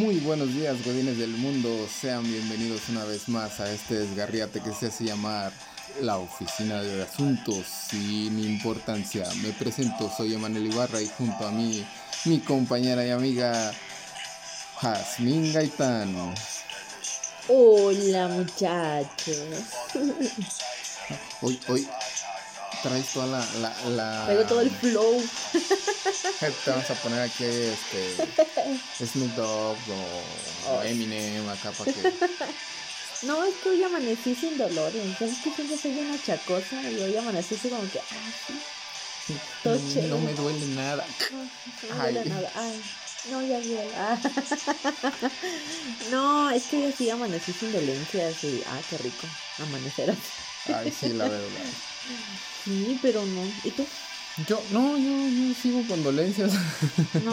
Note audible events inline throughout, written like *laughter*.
Muy buenos días, godines del mundo. Sean bienvenidos una vez más a este desgarriate que se hace llamar la Oficina de Asuntos Sin Importancia. Me presento, soy Emanuel Ibarra y junto a mí, mi compañera y amiga Jazmín Gaitán. Hola muchachos. Hoy, hoy traes toda la, la, la... Traigo todo el flow. Te vamos a poner aquí este Snoop Dogg o, o Eminem acá para que... *laughs* No, es que hoy amanecí sin dolores. ¿Sabes que siempre soy una chacosa? Y hoy amanecí así como que, ah, sí. No, me duele nada. No, no me duele Ay. nada. Ay, no, ya vi. Ah. *laughs* No, es que hoy sí amanecí sin dolencias y, ah, qué rico. Amanecer así. Ay, sí, la verdad. Sí, pero no. ¿Y tú? Yo, no, yo, yo sigo con dolencias. No.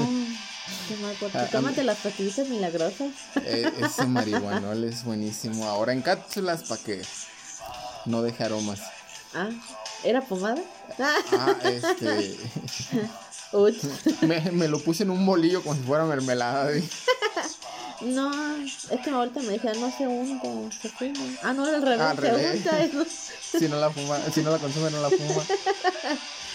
Qué mal *laughs* por ti. Ah, Tómate las pastillitas milagrosas. Eh, ese marihuanol es buenísimo. Ahora en cápsulas para que no deje aromas. Ah, ¿era pomada? Ah, este. *laughs* Me, me lo puse en un bolillo como si fuera mermelada. ¿eh? No, es que ahorita me dijeron no se unta, se fuma. Ah, no, al revés, Ah, al se revés. eso. *laughs* Si no la fuma, si no la consume, no la fuma.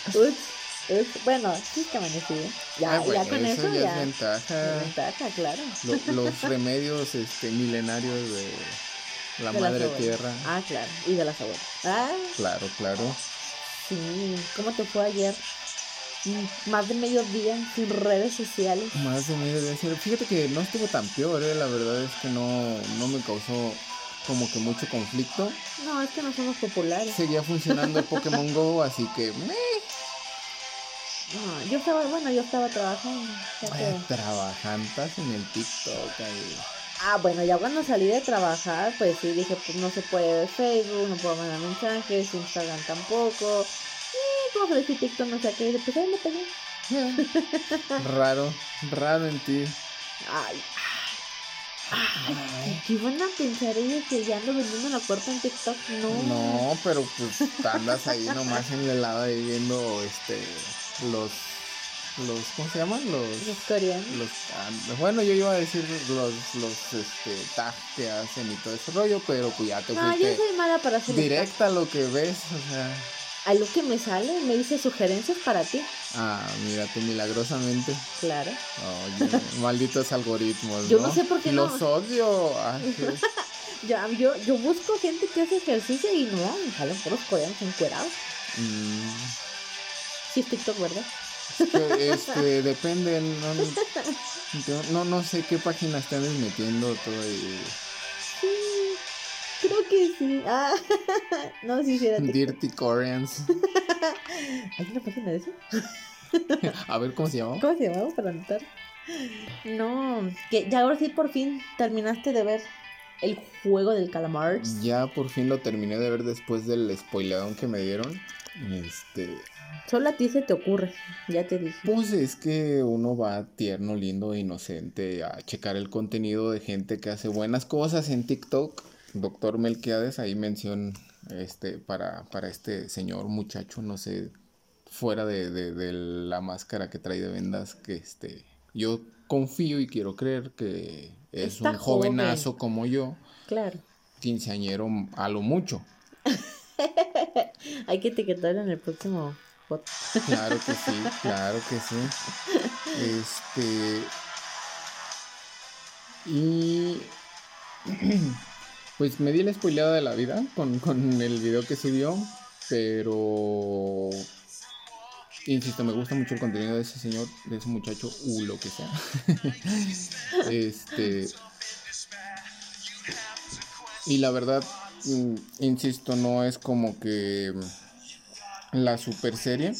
Ups, ups. Bueno, sí que amanecí. Ya, Ah, bueno, ya con eso, ya, ya. es ventaja. es ventaja, claro. Lo- los remedios este, milenarios de la De madre tierra. Ah, claro. Y de las abuelas. Ah, Claro, claro. sí. ¿Cómo te fue ayer? Más de medio día sin redes sociales. Más de medio día. sí, Fíjate que no estuvo tan peor, ¿eh? la verdad es que no, no me causó como que mucho conflicto. No, es que no somos populares. Seguía funcionando el *laughs* Pokémon Go, así que No, yo estaba, bueno, yo estaba trabajando. que- ay, trabajantas en el TikTok ahí. Ah, bueno, ya cuando salí de trabajar, pues sí, dije, pues no se puede ver Facebook, no puedo mandar mensajes, Instagram tampoco. Y como decir TikTok, no sé qué, pues ahí me pegué. *laughs* Raro, raro en ti. Ay, ay, ¿qué van a pensar ellos que ya ando vendiendo la puerta en TikTok? No. No, pero pues andas ahí nomás en el helado ahí viendo este los los ¿cómo se llaman? Los Los coreanos. los ah, bueno yo iba a decir los los este tags que hacen y todo ese rollo pero pues ya te No, yo soy mala para hacer directa a lo que ves o sea A lo que me sale, me dice sugerencias para ti. ah mira tú milagrosamente Claro. oye *laughs* malditos algoritmos Yo no sé por qué no. los odio Ay. *laughs* Ya, yo, yo busco gente que hace ejercicio y no, me salen puros coreanos encuerados. Mm, Sí, es TikTok, ¿verdad? este *laughs* depende no, no no sé qué páginas te andes metiendo todo y Sí, creo que sí. Ah, *laughs* no, sí, sí, era TikTok. Dirty Koreans *laughs* ¿Hay una página de eso? *laughs* a ver cómo se llama ¿Cómo se llamaba para anotar? No, que ya ahora sí por fin terminaste de ver el juego del calamar. Ya por fin lo terminé de ver después del spoileadón que me dieron. Este, Solo a ti se te ocurre, ya te dije. pues es que uno va tierno, lindo, inocente a checar el contenido de gente que hace buenas cosas en TikTok. Doctor Melquiades, ahí mención este para, para este señor muchacho, no sé, fuera de, de- de la máscara que trae de vendas, que este, yo confío y quiero creer que es Está un jovenazo joven. como yo, Claro, quinceañero a lo mucho. *laughs* hay que etiquetarlo en el próximo foto. Claro que sí, *laughs* claro que sí. Este. Y. *clears throat* Pues me di la spoileada de la vida con, con el video que subió. Pero. Insisto, me gusta mucho el contenido de ese señor, de ese muchacho, u lo que sea. *laughs* este. Y la verdad, mm, insisto, no es como que la super serie.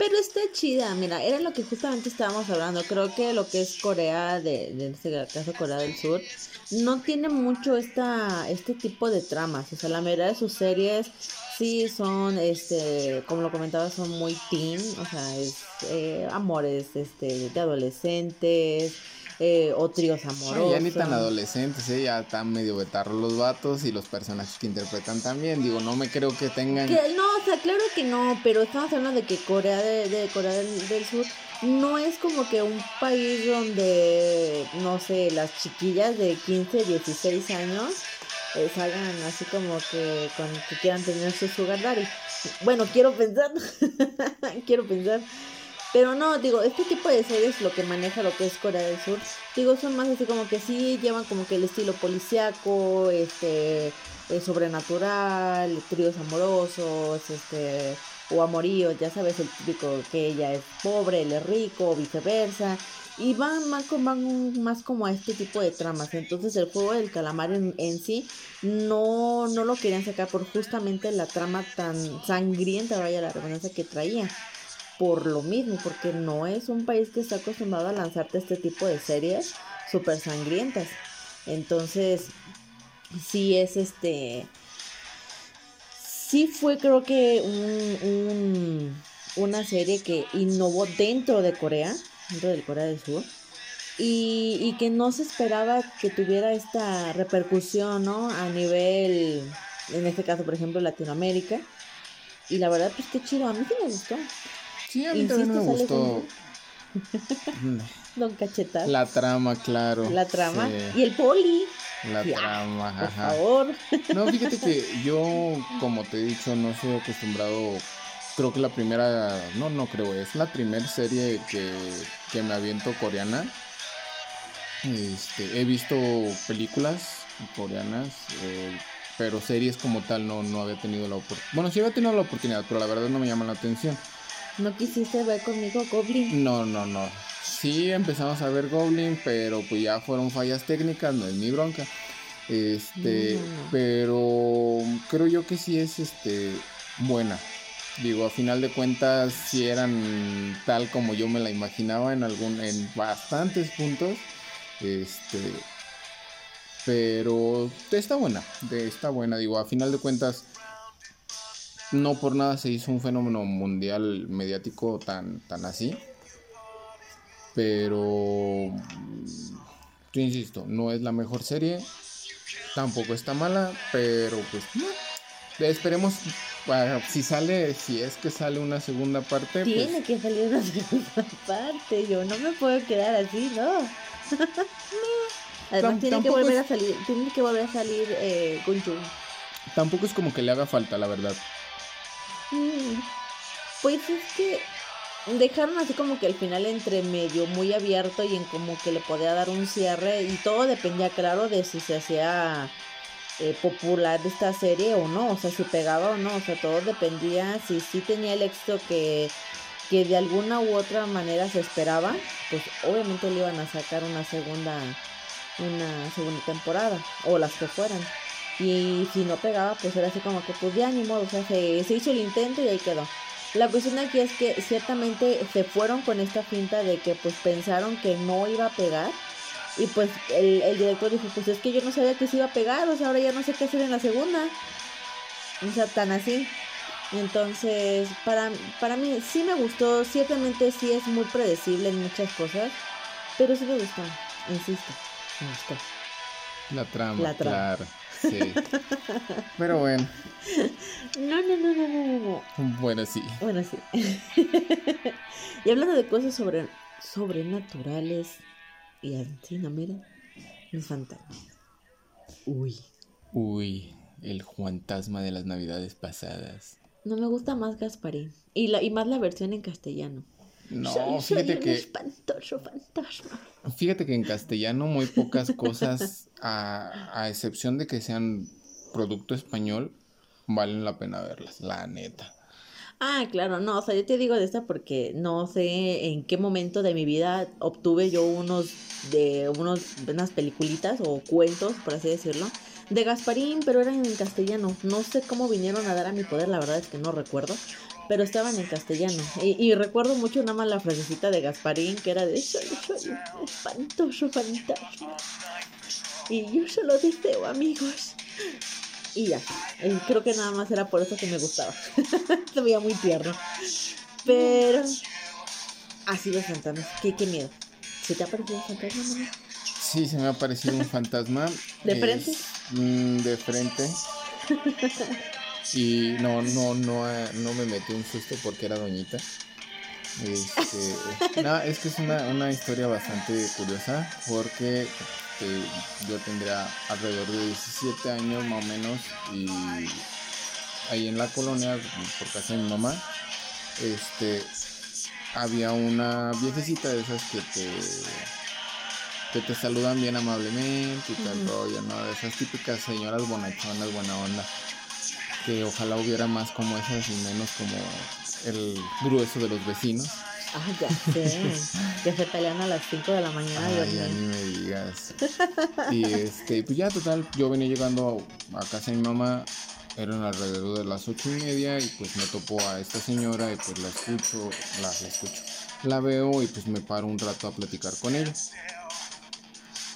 Pero está chida, mira, era lo que justamente estábamos hablando. Creo que lo que es Corea, de, de en este caso Corea del Sur, no tiene mucho esta, este tipo de tramas. O sea, la mayoría de sus series sí son, este, como lo comentaba, son muy teen. O sea, es eh, amores este, de adolescentes, eh, o tríos amorosos. ya ni tan adolescentes, ¿eh? ya están medio betarros los vatos y los personajes que interpretan también. Digo, no me creo que tengan. no, o sea, claro que no, pero estamos hablando de que Corea de, Corea del, Sur no es como que un país donde, no sé, las chiquillas de 15, 16 años eh, salgan así como que, con, que quieran tener su sugar daddy. Bueno, quiero pensar, *laughs* quiero pensar. Pero no, digo, este tipo de series lo que maneja lo que es Corea del Sur, digo, son más así como que sí llevan como que el estilo policiaco, este, eh, sobrenatural, tríos amorosos, este, o amoríos, ya sabes, el típico que ella es pobre, él es rico, o viceversa. Y van más, van más como a este tipo de tramas. Entonces el juego del calamar en, en sí no, no lo querían sacar por justamente la trama tan sangrienta, vaya la redundancia que traía por lo mismo, porque no es un país que está acostumbrado a lanzarte este tipo de series súper sangrientas. Entonces, sí es este. Sí fue, creo que, un, una serie que innovó dentro de Corea, dentro del Corea del Sur. Y, y, que no se esperaba que tuviera esta repercusión, ¿no? A nivel, en este caso, por ejemplo, Latinoamérica. Y la verdad, pues qué chido, a mí sí me gustó. Sí, a mí también me gustó. *laughs* Don Cachetas. La trama, claro. La trama. Y el poli. La trama, por favor. *laughs* No, fíjate que yo, como te he dicho, no soy acostumbrado. Creo que la primera, no, no creo, es la primera serie que, que me aviento coreana. Este, he visto películas coreanas, eh, pero series como tal no, no había tenido la oportunidad. Bueno, sí había tenido la oportunidad, pero la verdad no me llama la atención. ¿No quisiste ver conmigo Goblin? No, no, no. Sí empezamos a ver Goblin, pero pues ya fueron fallas técnicas, no es mi bronca. Este, pero creo yo que sí es este buena. Digo, a final de cuentas sí eran tal como yo me la imaginaba en algún en bastantes puntos. Este, pero está buena, está buena, digo, a final de cuentas no por nada se hizo un fenómeno mundial mediático tan, tan así. Pero, yo insisto, no es la mejor serie. Tampoco está mala, pero pues esperemos si sale, si es que sale una segunda parte. Pues tiene que salir una *laughs* segunda parte, yo no me puedo quedar así, ¿no? *laughs* Además tiene que volver a salir, tiene que volver a salir eh, Tampoco es como que le haga falta, la verdad. Mm, pues es que dejaron así como que el final entre medio muy abierto y en como que le podía dar un cierre y todo dependía claro de si se hacía eh, popular esta serie o no, o sea, si pegaba o no, o sea, todo dependía si sí tenía el éxito que, que de alguna u otra manera se esperaba, pues obviamente le iban a sacar una segunda una segunda temporada o las que fueran. Y si no pegaba, pues era así como que, pues ya ni modo, o sea, se, hizo el intento y ahí quedó. La cuestión aquí es que ciertamente se fueron con esta finta de que pues pensaron que no iba a pegar. Y pues el, el director dijo, pues es que yo no sabía que se iba a pegar, o sea, ahora ya no sé qué hacer en la segunda. O sea, tan así. Entonces, para, para mí sí me gustó, ciertamente sí es muy predecible en muchas cosas, pero sí me gustó, insisto, me gustó. La trama, la trama. claro. Sí. Pero bueno. No, no, no, no, no, no. Bueno, sí. Bueno, sí. *laughs* y hablando de cosas sobre, sobrenaturales y así, ¿no? Mira, los fantasmas. Uy. Uy, el fantasma de las navidades pasadas. No me gusta más Gasparín. Y, la, y más la versión en castellano. No, fíjate que. espantoso fantasma. Fíjate que en castellano muy pocas cosas, a, a excepción de que sean producto español, valen la pena verlas, la neta. Ah, claro, no, o sea, yo te digo de esta porque no sé en qué momento de mi vida obtuve yo unos de unos unas peliculitas o cuentos, por así decirlo, de Gasparín, pero eran en castellano. No sé cómo vinieron a dar a mi poder, la verdad es que no recuerdo, pero estaban en castellano. Y, recuerdo mucho nada más la frasecita de Gasparín que era de soy, soy un espantoso fantasma. Y yo solo deseo amigos. Y ya, creo que nada más era por eso que me gustaba. *laughs* Se veía muy tierno. Pero así los fantasmas, qué, qué miedo. ¿Se te ha parecido un fantasma, mamá? Sí, se me ha parecido un fantasma. ¿De Es- frente? mm, de frente. *laughs* Y no, no, no, eh, no me metí un susto porque era doñita. Este, *laughs* no, es que es una, una historia bastante curiosa porque este, yo tendría alrededor de 17 años más o menos y ahí en la colonia, por casa de mi mamá, este, había una viejecita de esas que te, que te saludan bien amablemente y tal Ujú. rollo, ¿no? De esas típicas señoras bonachonas, buena onda. Que ojalá hubiera más como esas y menos como el grueso de los vecinos. Ah, ya sé. *laughs* que se pelean a las 5 de la mañana. Ay, ya ni me digas. Y este, pues ya total, yo venía llegando a casa de mi mamá, eran alrededor de las ocho y media y pues me topo a esta señora y pues la escucho, la, la escucho, la veo y pues me paro un rato a platicar con ella.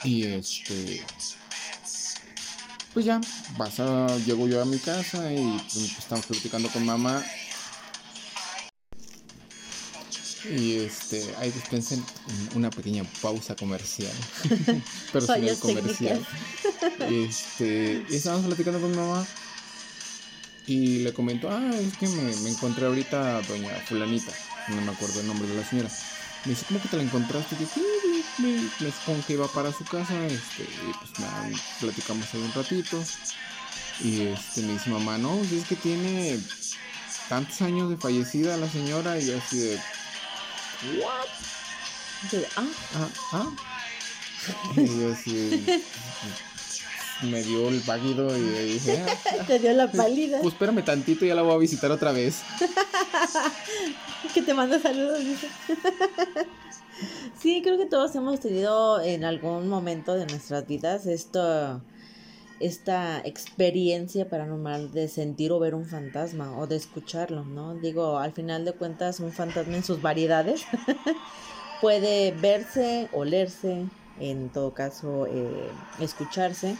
Y este, pues ya, pasa, llego yo a mi casa y pues, estamos platicando con mamá. Y este, ahí dispensen una pequeña pausa comercial. *laughs* Pero sin el Fallas comercial. *laughs* Este, y estábamos platicando con mamá. Y le comentó, ah, es que me, me encontré ahorita a doña fulanita. No me acuerdo el nombre de la señora. Me dice, ¿cómo que te la encontraste? Y yo, sí, me, me, supongo que iba para su casa. Este, y pues nada, platicamos ahí un ratito. Y este, me dice mamá, no, pues es que tiene tantos años de fallecida la señora. Y así de, Sí, ah, ah, ah. Y yo así, *laughs* me dio el váguido y dije, ah, *laughs* te dio la pálida. pues espérame tantito, ya la voy a visitar otra vez. *laughs* que te manda saludos, dice. Sí, creo que todos hemos tenido en algún momento de nuestras vidas esto, esta experiencia paranormal de sentir o ver un fantasma o de escucharlo, ¿no? Digo, al final de cuentas, un fantasma en sus variedades *laughs* puede verse, olerse, en todo caso, eh, escucharse.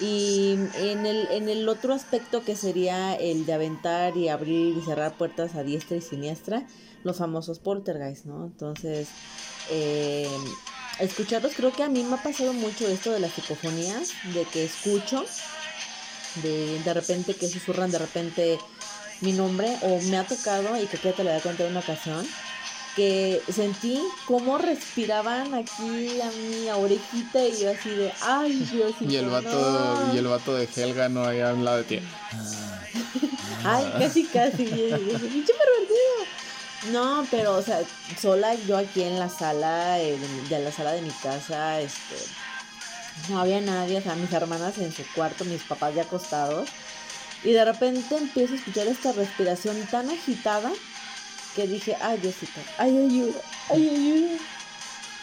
Y en el, en el otro aspecto que sería el de aventar y abrir y cerrar puertas a diestra y siniestra, los famosos poltergeist, ¿no? Entonces, eh, escucharlos, creo que a mí me ha pasado mucho esto de las psicofonías, de que escucho, de, de repente que susurran de repente mi nombre, o me ha tocado, y creo que ya te lo había contado en una ocasión, que sentí cómo respiraban aquí a mi orejita y yo así de, ay *laughs* Dios Y el vato, y el vato de Helga no ahí al lado de ti. *laughs* Ay, casi, casi. yo dije, "Pinche pervertido". No, pero, o sea, sola yo aquí en la sala, de, de la sala de mi casa, este, no había nadie, o sea, mis hermanas en su cuarto, mis papás ya acostados, y de repente empiezo a escuchar esta respiración tan agitada que dije, ay, Diosito, ay, ayuda, ay, ayuda.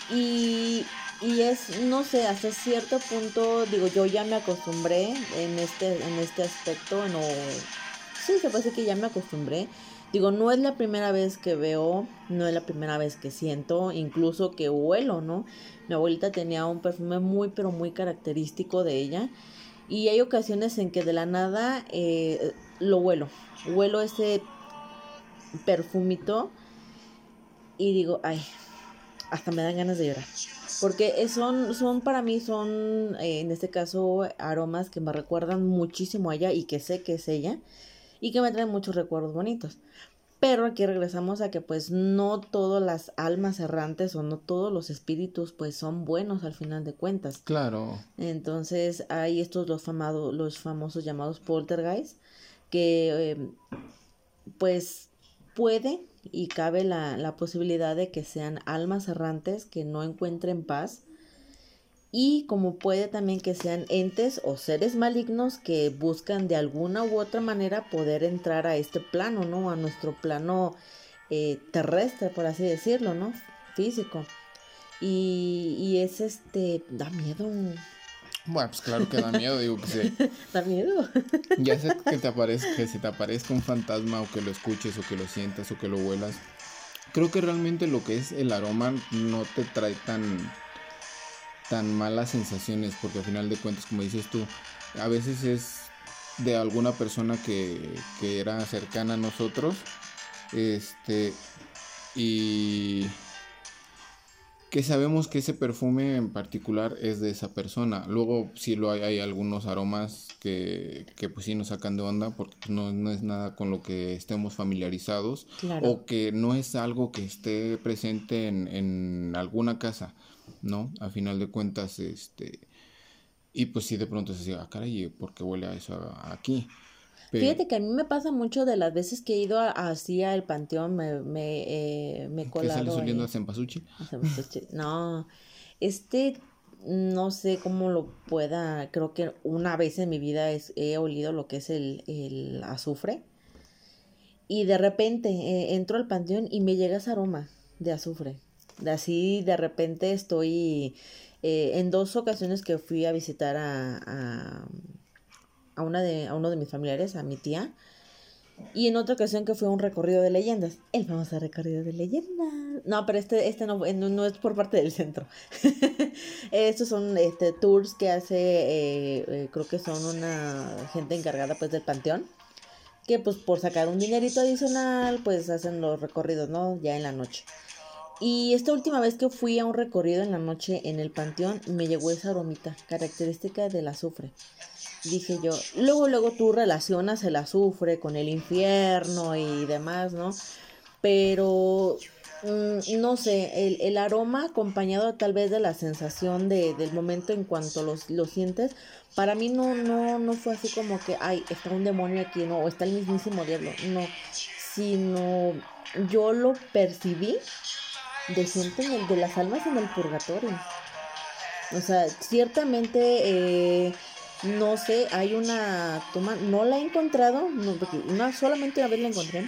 Y, y es, no sé, hasta cierto punto, digo, yo ya me acostumbré en este, en este aspecto, no, sí, se puede decir que ya me acostumbré. Digo, no es la primera vez que veo, no es la primera vez que siento, incluso que huelo, ¿no? Mi abuelita tenía un perfume muy, pero muy característico de ella. Y hay ocasiones en que de la nada eh, lo huelo. Huelo ese perfumito y digo, ay, hasta me dan ganas de llorar. Porque son, son para mí, son eh, en este caso aromas que me recuerdan muchísimo a ella y que sé que es ella y que me traen muchos recuerdos bonitos. Pero aquí regresamos a que pues no todas las almas errantes o no todos los espíritus pues son buenos al final de cuentas. Claro. Entonces hay estos los, los famosos llamados poltergeist que eh, pues puede y cabe la, la posibilidad de que sean almas errantes que no encuentren paz y como puede también que sean entes o seres malignos que buscan de alguna u otra manera poder entrar a este plano, ¿no? A nuestro plano eh, terrestre, por así decirlo, ¿no? Físico. Y, y es este, da miedo, Bueno, pues claro que da miedo, digo que se, *laughs* da miedo. *laughs* ya sea que te aparezca, que se te aparezca un fantasma o que lo escuches o que lo sientas o que lo huelas. Creo que realmente lo que es el aroma no te trae tan tan malas sensaciones porque al final de cuentas como dices tú a veces es de alguna persona que, que era cercana a nosotros este y que sabemos que ese perfume en particular es de esa persona. Luego sí lo hay, hay algunos aromas que, que, pues sí nos sacan de onda porque no, no, es nada con lo que estemos familiarizados claro. o que no es algo que esté presente en, en alguna casa, ¿no? A final de cuentas, este... Y pues sí, de pronto se dice, ah, caray, ¿por qué huele a eso aquí? Fíjate que a mí me pasa mucho de las veces que he ido así al panteón, me, me, eh, me he colado. ¿Qué sales oliendo a Cempasúchil? No, este, no sé cómo lo pueda, creo que una vez en mi vida es, he olido lo que es el, el azufre. Y de repente eh, entro al panteón y me llega ese aroma de azufre. Así de repente estoy eh, en dos ocasiones que fui a visitar a, a a, una de, a uno de mis familiares, a mi tía. Y en otra ocasión que fue un recorrido de leyendas. El famoso recorrido de leyendas. No, pero este, este no, no, es por parte del centro. *laughs* Estos son este, tours que hace, eh, eh, creo que son una gente encargada pues del panteón. Que pues por sacar un dinerito adicional, pues hacen los recorridos, ¿no? Ya en la noche. Y esta última vez que fui a un recorrido en la noche en el panteón, me llegó esa aromita característica del azufre dije yo. Luego, luego tú relacionas el azufre con el infierno y demás, ¿no? Pero, mm, no sé, el, el, aroma acompañado tal vez de la sensación de, del momento en cuanto lo, lo sientes, para mí no, no, no fue así como que, ay, está un demonio aquí, no, o está el mismísimo diablo, no, sino yo lo percibí de sienten el de las almas en el purgatorio. O sea, ciertamente eh, no sé, hay una toma, no la he encontrado, no, solamente una vez la encontré,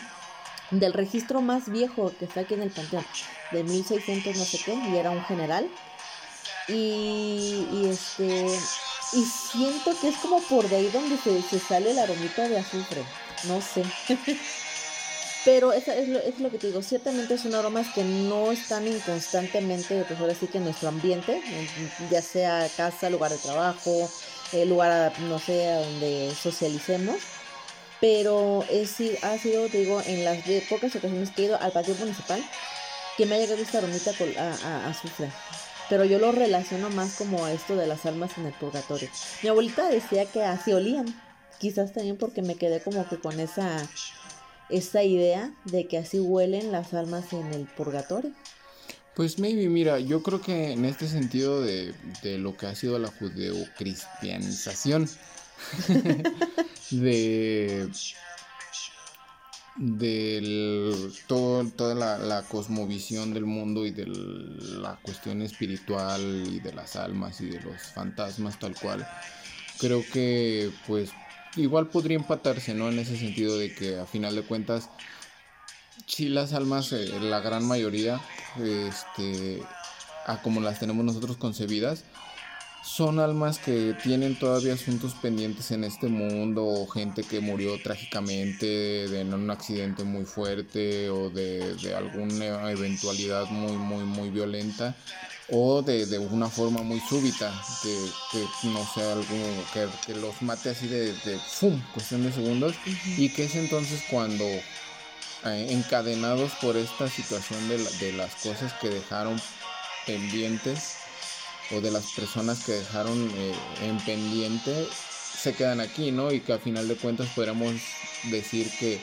del registro más viejo que está aquí en el panteón, de 1600 no sé qué, y era un general. Y, este, y siento que es como por de ahí donde se, se sale la aromita de azufre, no sé. *laughs* Pero esa es, lo, es lo que te digo, ciertamente son aromas que no están inconstantemente, pues ahora sí que en nuestro ambiente, ya sea casa, lugar de trabajo, el lugar, no sé, a donde socialicemos. Pero es, ha sido, te digo, en las pocas ocasiones que he ido al patio municipal, que me ha llegado esta aromita a, a, azufre. Pero yo lo relaciono más como a esto de las almas en el purgatorio. Mi abuelita decía que así olían. Quizás también porque me quedé como que con esa, esa idea de que así huelen las almas en el purgatorio. Pues maybe, mira, yo creo que en este sentido de, de lo que ha sido la judeocristianización *laughs* de del todo, toda la, la, cosmovisión del mundo y de la cuestión espiritual y de las almas y de los fantasmas tal cual creo que pues igual podría empatarse no en ese sentido de que a final de cuentas sí las almas, eh, la gran mayoría, este, a como las tenemos nosotros concebidas, son almas que tienen todavía asuntos pendientes en este mundo, o gente que murió trágicamente de, en un accidente muy fuerte o de, de alguna eventualidad muy, muy, muy violenta o de, de, una forma muy súbita, que, que no sé, algo que, que, los mate así de, de ¡fum! cuestión de segundos, y que es entonces cuando eh, encadenados por esta situación de, de las cosas que dejaron pendientes o de las personas que dejaron eh, en pendiente se quedan aquí, ¿no? Y que a final de cuentas podríamos decir que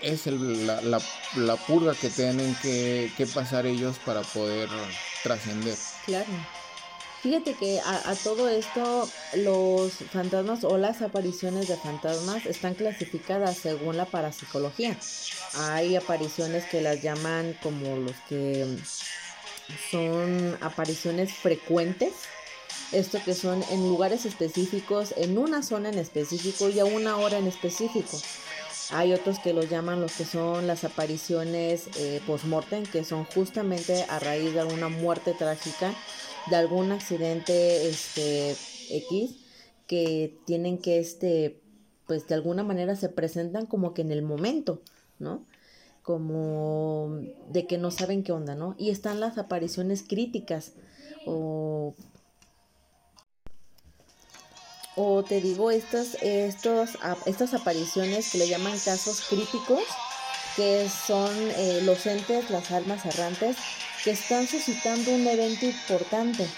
es el, la, la, la, purga que tienen que, que pasar ellos para poder trascender. Claro. Fíjate que a, todo esto los fantasmas o las apariciones de fantasmas están clasificadas según la parapsicología. Hay apariciones que las llaman como los que son apariciones frecuentes. Esto que son en lugares específicos, en una zona en específico y a una hora en específico. Hay otros que los llaman los que son las apariciones eh, post-mortem, que son justamente a raíz de alguna muerte trágica de algún accidente este X que tienen que este pues de alguna manera se presentan como que en el momento, ¿no? Como de que no saben qué onda, ¿no? Y están las apariciones críticas o o te digo estas estos, estas apariciones que le llaman casos críticos que son eh, los entes, las almas errantes, que están suscitando un evento importante.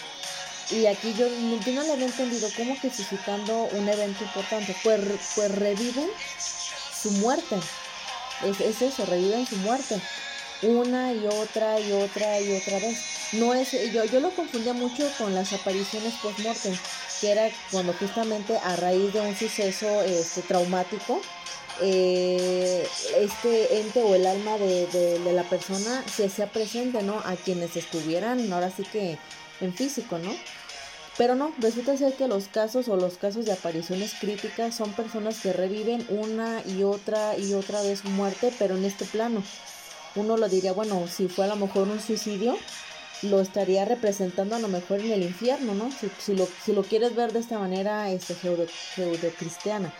Y aquí yo, yo no le había entendido cómo que suscitando un evento importante, pues, pues reviven su muerte. Es, es eso, reviven su muerte. Una y otra y otra y otra vez. No es, yo, yo lo confundía mucho con las apariciones post-mortem, que era cuando justamente a raíz de un suceso este, traumático, eh, este ente o el alma de, de, la persona se hacía presente, ¿no? A quienes estuvieran, ahora sí que en físico, ¿no? Pero no, resulta ser que los casos o los casos de apariciones críticas son personas que reviven una y otra y otra vez muerte, pero en este plano. Uno lo diría, bueno, si fue a lo mejor un suicidio, lo estaría representando a lo mejor en el infierno, ¿no? Si, si, lo, si lo quieres ver de esta manera este, cristiana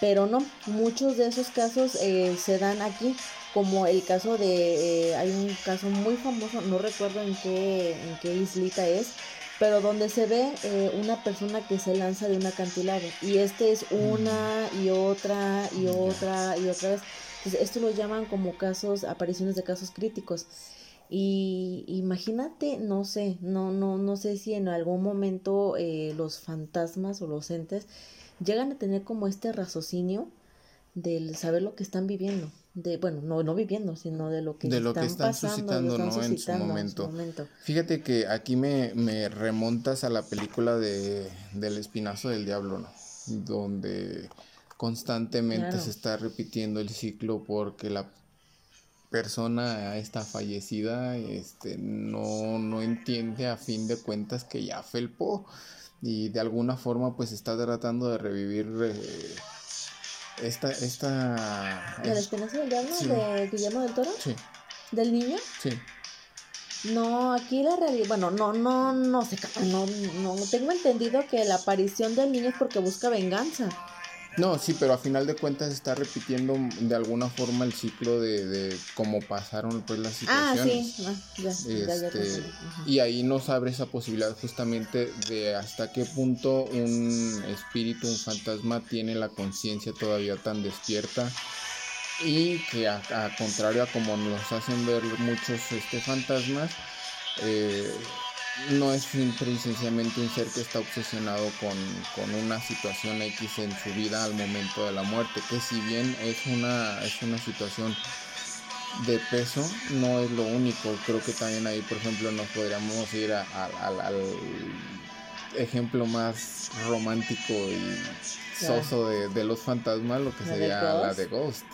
Pero no, muchos de esos casos eh, se dan aquí, como el caso de, eh, hay un caso muy famoso, no recuerdo en qué, en qué islita es, pero donde se ve eh, una persona que se lanza de un acantilado y este es una y otra y otra y otra vez. Entonces, esto lo llaman como casos, apariciones de casos críticos. Y imagínate, no sé, no, no, no sé si en algún momento eh, los fantasmas o los entes llegan a tener como este raciocinio del saber lo que están viviendo de bueno no no viviendo sino de lo que, de lo están, que están suscitando ¿no? en, su momento. fíjate que aquí me, me, remontas a la película de del espinazo del diablo no donde constantemente se está repitiendo el ciclo porque la persona está fallecida este no no entiende a fin de cuentas que ya felpó y de alguna forma pues está tratando de revivir eh, esta, esta... ¿De la esperanza del diablo de Guillermo del Toro? Sí. ¿Del niño? Sí. No, aquí la realidad, bueno, no, no, no sé, no, no, tengo entendido que la aparición del niño es porque busca venganza. No, sí, pero a final de cuentas está repitiendo de alguna forma el ciclo de, de cómo pasaron pues las situaciones. Ah, sí, ah, ya, este, Y ahí nos abre esa posibilidad justamente de hasta qué punto un espíritu, un fantasma tiene la conciencia todavía tan despierta y que a, contrario a como nos hacen ver muchos este fantasmas, eh, no es simple y sencillamente un ser que está obsesionado con, una situación X en su vida al momento de la muerte, que si bien es una, es una situación de peso, no es lo único. Creo que también ahí, por ejemplo, nos podríamos ir al ejemplo más romántico y soso de, de los fantasmas, lo que sería la de Ghost.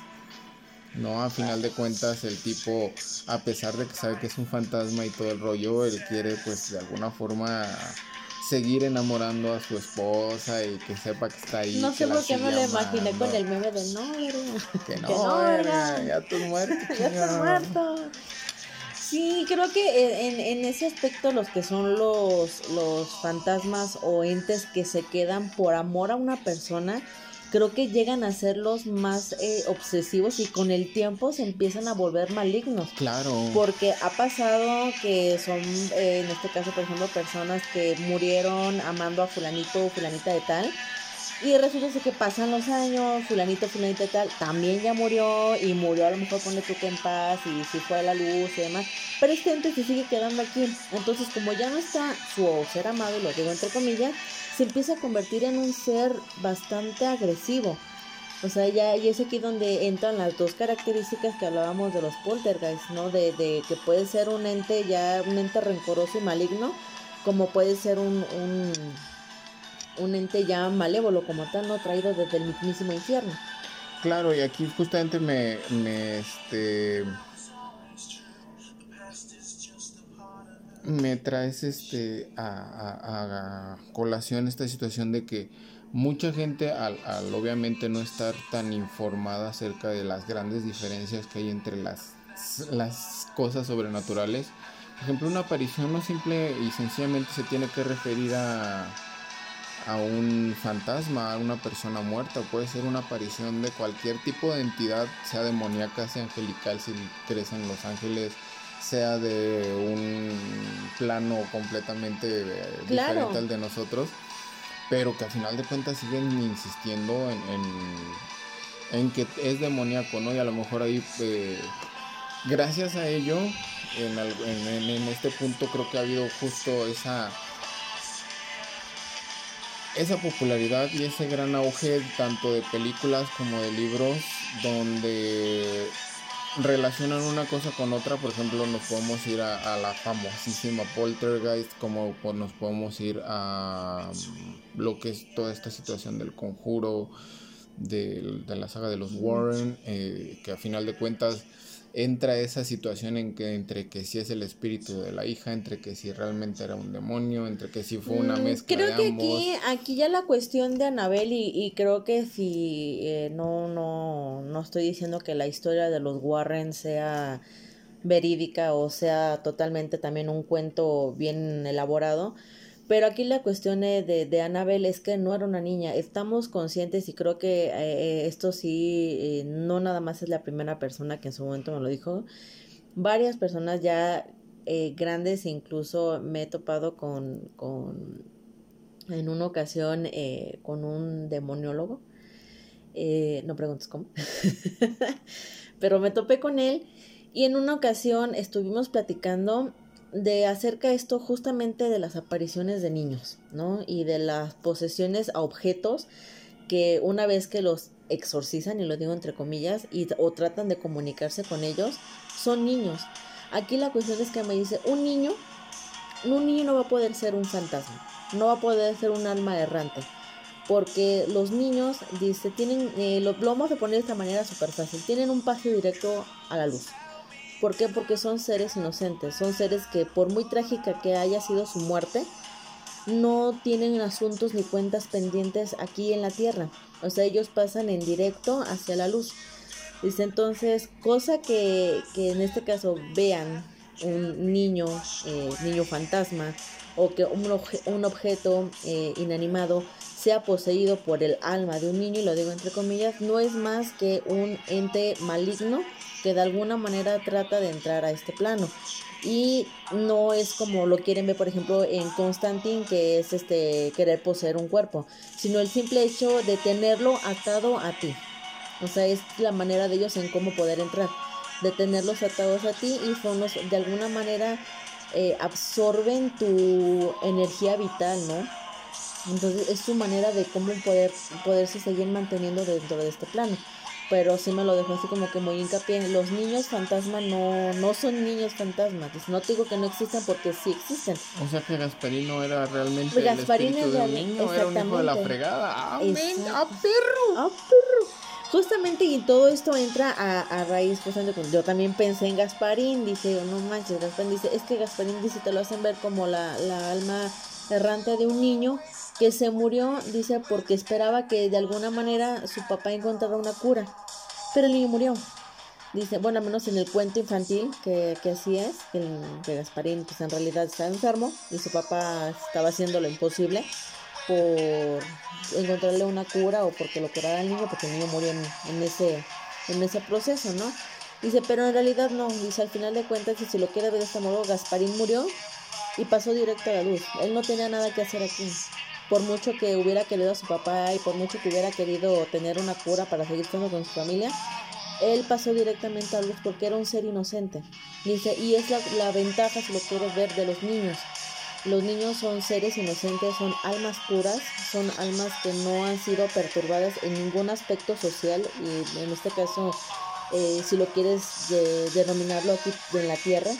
No, a final de cuentas el tipo, a pesar de que sabe que es un fantasma y todo el rollo, él quiere pues de alguna forma seguir enamorando a su esposa y que sepa que está ahí. No sé por qué me lo imaginé con el meme de no, *laughs* Que no, que no ya tú muerto. ya estás *laughs* muerto. Sí, creo que en, en, ese aspecto los que son los, los fantasmas o entes que se quedan por amor a una persona, creo que llegan a ser los más eh, obsesivos y con el tiempo se empiezan a volver malignos. Claro. Porque ha pasado que son, eh, en este caso, por ejemplo, personas que murieron amando a fulanito o fulanita de tal. Y resulta que pasan los años, fulanito, fulanita de tal, también ya murió y murió a lo mejor con tu que en paz y si fue a la luz y demás. Pero este ente se sigue quedando aquí. Entonces, como ya no está su ser amado, lo digo entre comillas, se empieza a convertir en un ser bastante agresivo. O sea, ya y es aquí donde entran las dos características que hablábamos de los poltergeists, ¿no? De, de que puede ser un ente ya, un ente rencoroso y maligno, como puede ser un, un, un ente ya malévolo como tal, ¿no? Traído desde el mismísimo infierno. Claro, y aquí justamente me, me este me traes este a, colación esta situación de que mucha gente al, obviamente no estar tan informada acerca de las grandes diferencias que hay entre las, las cosas sobrenaturales por ejemplo una aparición no simple y sencillamente se tiene que referir a a un fantasma, a una persona muerta, puede ser una aparición de cualquier tipo de entidad, sea demoníaca, sea angelical, si crees en los ángeles, sea de un plano completamente diferente al de nosotros, pero que al final de cuentas siguen insistiendo en, en que es demoníaco, ¿no? Y a lo mejor ahí, eh, gracias a ello, en, en, en, este punto creo que ha habido justo esa esa popularidad y ese gran auge tanto de películas como de libros donde relacionan una cosa con otra, por ejemplo, nos podemos ir a, la famosísima Poltergeist, como nos podemos ir a mm, lo que es toda esta situación del conjuro, de, la saga de los Warren, eh, que a final de cuentas entra esa situación en que entre que si es el espíritu de la hija, entre que si realmente era un demonio, entre que si fue una mm, mezcla creo que aquí aquí ya la cuestión de Anabel y, y creo que si eh, no no no estoy diciendo que la historia de los Warren sea verídica o sea totalmente también un cuento bien elaborado, pero aquí la cuestión de, de Annabelle es que no era una niña. Estamos conscientes y creo que eh, esto sí, eh, no nada más es la primera persona que en su momento me lo dijo. Varias personas ya eh, grandes, incluso me he topado con, con en una ocasión con un demoniólogo. no preguntes cómo. *laughs* Pero me topé con él y en una ocasión estuvimos platicando de acerca esto justamente de las apariciones de niños, ¿no? Y de las posesiones a objetos que una vez que los exorcizan, y lo digo entre comillas, y, o tratan de comunicarse con ellos, son niños. Aquí la cuestión es que me dice, un niño, un niño no va a poder ser un fantasma, no va a poder ser un alma errante, porque los niños, dice, tienen, eh, lo, lo, vamos a poner de esta manera súper fácil, tienen un paso directo a la luz. ¿Por qué? Porque son seres inocentes, son seres que por muy trágica que haya sido su muerte, no tienen asuntos ni cuentas pendientes aquí en la tierra. O sea, ellos pasan en directo hacia la luz. Dice entonces, cosa que, en este caso vean un niño, eh, niño fantasma, o que un, un objeto eh, inanimado sea poseído por el alma de un niño, y lo digo entre comillas, no es más que un ente maligno que de alguna manera trata de entrar a este plano. Y no es como lo quieren ver, por ejemplo, en Constantine, que es este querer poseer un cuerpo, sino el simple hecho de tenerlo atado a ti. O sea, es la manera de ellos en cómo poder entrar, de tenerlos atados a ti y son los, de alguna manera eh, absorben tu energía vital, ¿no? Entonces es su manera de cómo poder, poderse seguir manteniendo dentro de este plano pero sí me lo dejó así como que muy hincapié. Los niños fantasma no, no son niños fantasmas. No te digo que no existen porque sí existen. O sea que Gasparín no era realmente el espíritu de un niño, era un hijo de la fregada. ¡Amén! ¡A perro! ¡A perro! Justamente y todo esto entra a, a raíz, justamente yo también pensé en Gasparín, dice, no manches, Gasparín dice, es que Gasparín dice, te lo hacen ver como la, la alma errante de un niño que se murió, dice, porque esperaba que de alguna manera su papá encontrara una cura. Pero el niño murió. Dice, bueno, menos en el cuento infantil, que, que así es, que, que Gasparín pues en realidad está enfermo y su papá estaba haciendo lo imposible por encontrarle una cura o porque lo curara al niño, porque el niño murió en, ese, en ese proceso, ¿no? Dice, pero en realidad no, dice, al final de cuentas, si lo quiere ver de este modo, Gasparín murió y pasó directo a la luz. Él no tenía nada que hacer aquí por mucho que hubiera querido a su papá y por mucho que hubiera querido tener una cura para seguir estando con su familia, él pasó directamente a luz porque era un ser inocente. Y es la, ventaja, si lo quieres ver, de los niños. Los niños son seres inocentes, son almas puras, son almas que no han sido perturbadas en ningún aspecto social y en este caso, eh, si lo quieres denominarlo aquí en la tierra,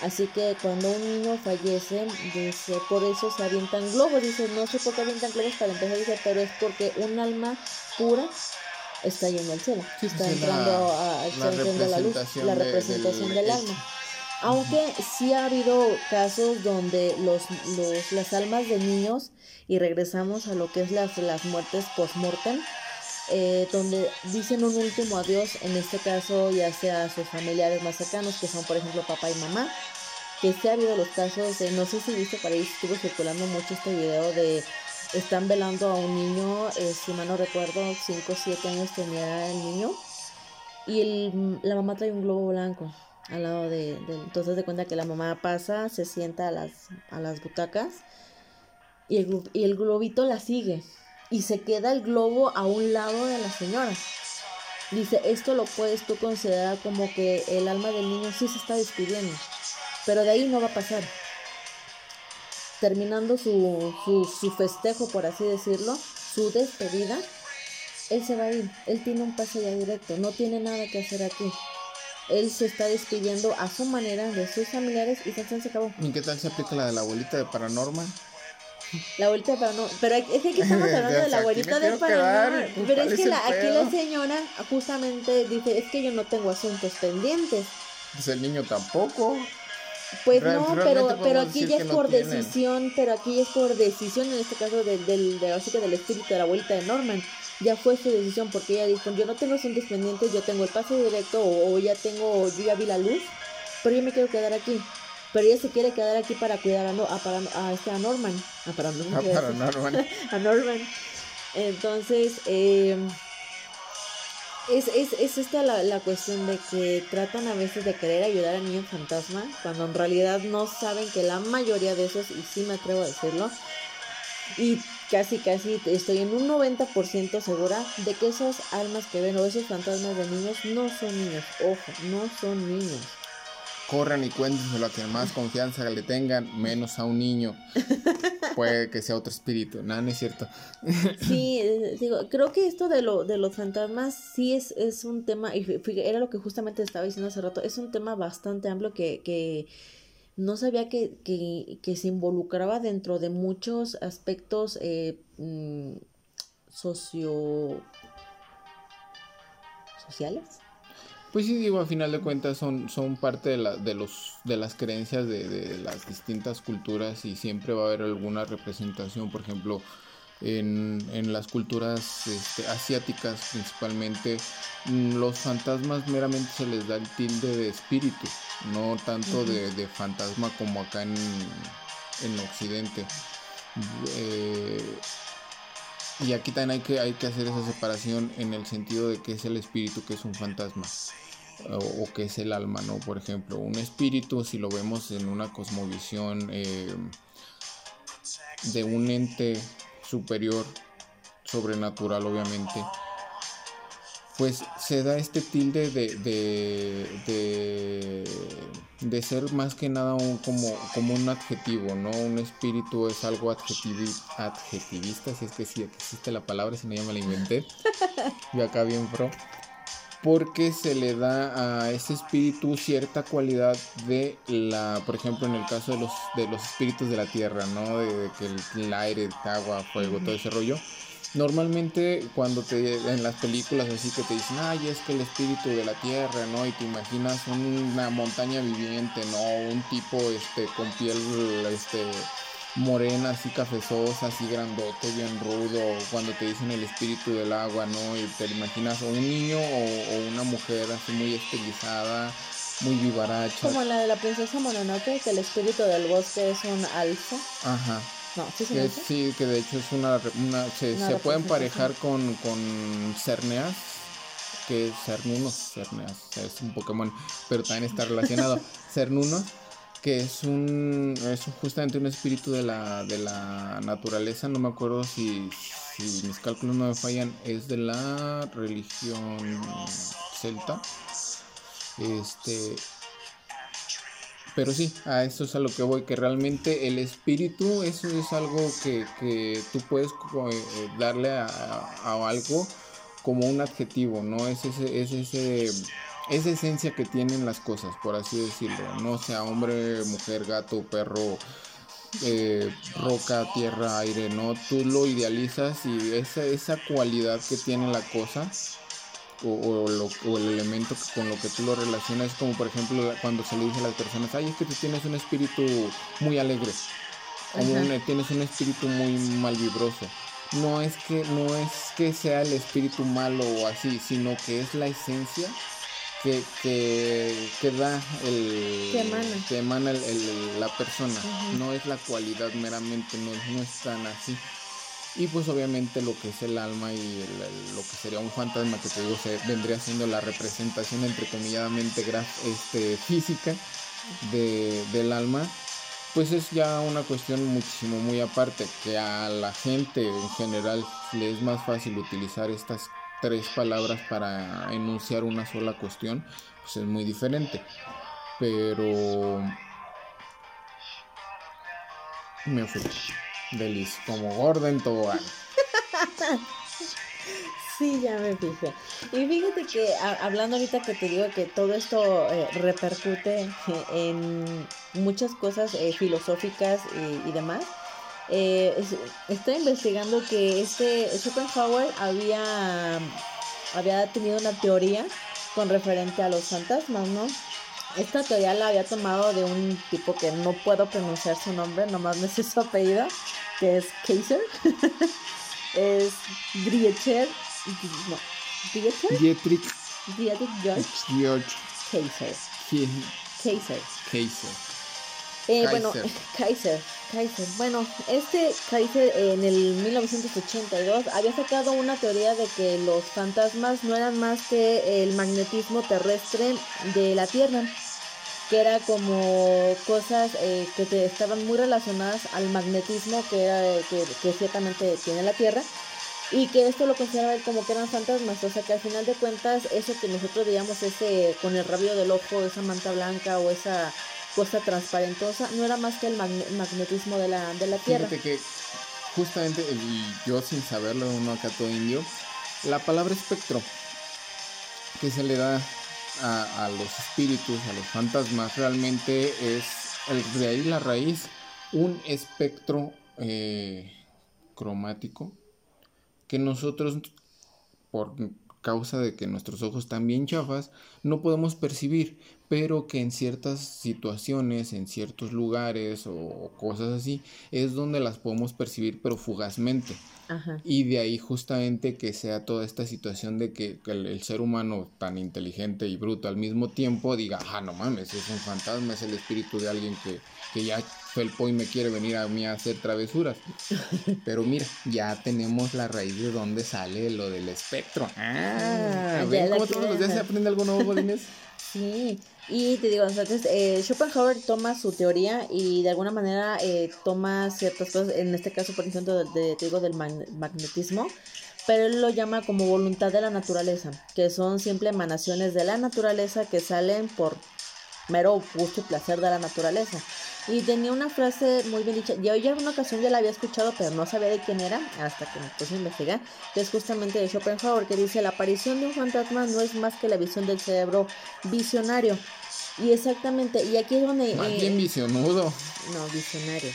Así que cuando un niño fallece, dice, por eso se avientan globos. Dice, no sé por qué avientan globos para empezar, dice, pero es porque un alma pura está yendo al cielo. está entrando a, la, la luz, la representación del, alma. Aunque sí ha habido casos donde los, los, las almas de niños, y regresamos a lo que es las, las muertes post-mortem, eh, donde dicen un último adiós, en este caso ya sea a sus familiares más cercanos, que son por ejemplo papá y mamá, que se ha habido los casos, no sé si viste para ahí, estuvo circulando mucho este video de están velando a un niño, eh, si mal no recuerdo, 5 o 7 años tenía el niño, y el, la mamá trae un globo blanco al lado de, entonces de cuenta que la mamá pasa, se sienta a las, a las butacas, y el, y el globito la sigue y se queda el globo a un lado de la señora. Dice, esto lo puedes tú considerar como que el alma del niño sí se está despidiendo, pero de ahí no va a pasar. Terminando su, su, su festejo, por así decirlo, su despedida, él se va a ir, él tiene un pase ya directo, no tiene nada que hacer aquí. Él se está despidiendo a su manera de sus familiares y se acabó. ¿Y qué tal se aplica la de la abuelita de Paranormal? La abuelita de Paranormal. Pero es que aquí estamos *laughs* hablando de la abuelita de Paranormal. Pero es que la, aquí la señora justamente dice, es que yo no tengo asuntos pendientes. Pues el niño tampoco. Pues no, pero, pero aquí ya es por decisión, pero aquí es por decisión, en este caso del, del, de, de, del espíritu de la abuelita de Norman ya fue su decisión porque ella dijo, yo no tengo asuntos pendientes, yo tengo el pase directo o, ya tengo, yo ya vi la luz, pero yo me quiero quedar aquí. Pero ella se quiere quedar aquí para cuidar a, a, a, este, a Norman. A, para, Norman. *laughs* a Norman. Entonces, eh, es, es, es, esta la, la, cuestión de que tratan a veces de querer ayudar al niño fantasma, cuando en realidad no saben que la mayoría de esos, y sí me atrevo a decirlo, y casi casi estoy en un 90% segura de que esas almas que ven o esos fantasmas de niños no son niños. Ojo, no son niños. Corran y cuéntenselo a quien más confianza le tengan, menos a un niño. *laughs* Puede que sea otro espíritu, nada, no es cierto. *laughs* sí, eh, digo, creo que esto de, lo, de los fantasmas sí es, es un tema, y era lo que justamente estaba diciendo hace rato, es un tema bastante amplio que, que no sabía que, que, se involucraba dentro de muchos aspectos eh, mm, socio sociales. Pues sí, digo, a final de cuentas son, son parte de, la, de, los, de las creencias de, de, las distintas culturas y siempre va a haber alguna representación, por ejemplo, en, en las culturas este, asiáticas principalmente, mm, los fantasmas meramente se les da el tilde de espíritu, no tanto de, de, fantasma como acá en, en Occidente. Eh, y aquí también hay que, hay que hacer esa separación en el sentido de que es el espíritu, que es un fantasma o, que es el alma, ¿no? Por ejemplo, un espíritu, si lo vemos en una cosmovisión eh, de un ente superior, sobrenatural obviamente, pues se da este tilde de, de, de, ser más que nada un, como, como un adjetivo, ¿no? Un espíritu es algo adjetivista, si es que sí existe la palabra, si no ya me la inventé. *laughs* Yo acá bien pro porque se le da a ese espíritu cierta cualidad de la, por ejemplo, en el caso de los, de los espíritus de la tierra, ¿no? De, que el, aire, el agua, fuego, todo ese rollo. Normalmente cuando te en las películas así que te dicen, ay, es que el espíritu de la tierra, ¿no? Y te imaginas una montaña viviente, ¿no? Un tipo este con piel este morena, así cafezosa, así grandote, bien rudo, cuando te dicen el espíritu del agua, ¿no? Y te imaginas o un niño o, una mujer así muy estilizada, muy vivaracha. Como la de la princesa Mononoke, que el espíritu del bosque es un alfa. Ajá. No, ¿sí, que, sí, que de hecho es una... una se, se puede emparejar con, con Cerneas, que es Cernunos, Cerneas, es un Pokémon, pero también está relacionado. *laughs* Cernunos que es un es justamente un espíritu de la, de la naturaleza, no me acuerdo si, mis cálculos no me fallan, es de la religión celta. Este pero sí, a eso es a lo que voy, que realmente el espíritu, eso es algo que, que tú puedes eh, darle a, algo como un adjetivo, ¿no? Es ese, es ese esa esencia que tienen las cosas, por así decirlo, no sea hombre, mujer, gato, perro, eh, roca, tierra, aire, no, tú lo idealizas y esa, esa cualidad que tiene la cosa o, el elemento con lo que tú lo relacionas, como por ejemplo cuando se le dice a las personas, ay, es que tú tienes un espíritu muy alegre, o tienes un espíritu muy malvibroso. No es que no es que sea el espíritu malo o así, sino que es la esencia que, que, da el que emana, el, la persona. No es la cualidad meramente no, no es tan así y pues obviamente lo que es el alma y lo que sería un fantasma que te digo vendría siendo la representación entrecomilladamente este, física de, del alma pues es ya una cuestión muchísimo muy aparte que a la gente en general le es más fácil utilizar estas tres palabras para enunciar una sola cuestión, pues es muy diferente. Pero me fui. Delis, como gorda en tobogán. *laughs* Sí, ya me fijé. Y fíjate que hablando ahorita que te digo que todo esto eh, repercute en muchas cosas eh, filosóficas y, demás, eh, estoy investigando que este Schopenhauer había, había tenido una teoría con referente a los fantasmas, ¿no? Esta teoría la había tomado de un tipo que no puedo pronunciar su nombre, nomás me sé su apellido, que es Kaiser. *laughs* es Driecher no. Dietrich. Dietrich. Dietrich George. George. Kaiser. Kaiser. Kaiser. Eh, bueno, *laughs* Kaiser. Kaiser. Bueno, este Kaiser en el 1982 había sacado una teoría de que los fantasmas no eran más que el magnetismo terrestre de la Tierra, que era como cosas eh, que te estaban muy relacionadas al magnetismo que, era, que, que ciertamente tiene la Tierra y que esto lo consideraba él como que eran fantasmas, o sea que al final de cuentas eso que nosotros veíamos ese con el rabio del ojo, esa manta blanca o esa cosa transparentosa, no era más que el magnetismo de la, de la Tierra. Fíjate que justamente, y yo sin saberlo, uno acá todo indio, la palabra espectro que se le da a, los espíritus, a los fantasmas, realmente es el, de ahí la raíz, un espectro eh, cromático que nosotros, por causa de que nuestros ojos están bien chafas, no podemos percibir, pero que en ciertas situaciones, en ciertos lugares o cosas así, es donde las podemos percibir, pero fugazmente. Y de ahí justamente que sea toda esta situación de que, el, ser humano tan inteligente y bruto al mismo tiempo diga, ah, no mames, es un fantasma, es el espíritu de alguien que, que ya felpo y me quiere venir a mí a hacer travesuras. *laughs* Pero mira, ya tenemos la raíz de donde sale lo del espectro. Ah, ¿ven cómo todos los días se aprende algo nuevo? *laughs* Sí, y te digo, entonces eh, Schopenhauer toma su teoría y de alguna manera eh, toma ciertas cosas, en este caso, por ejemplo, de, te digo, del magnetismo, pero él lo llama como voluntad de la naturaleza, que son simple emanaciones de la naturaleza que salen por mero gusto y placer de la naturaleza. Y tenía una frase muy bien dicha. Yo ya en una ocasión ya la había escuchado, pero no sabía de quién era hasta que me puse a investigar. Que es justamente de Schopenhauer, que dice: La aparición de un fantasma no es más que la visión del cerebro visionario. Y exactamente, y aquí es donde. Más bien eh, visionudo. No, visionario.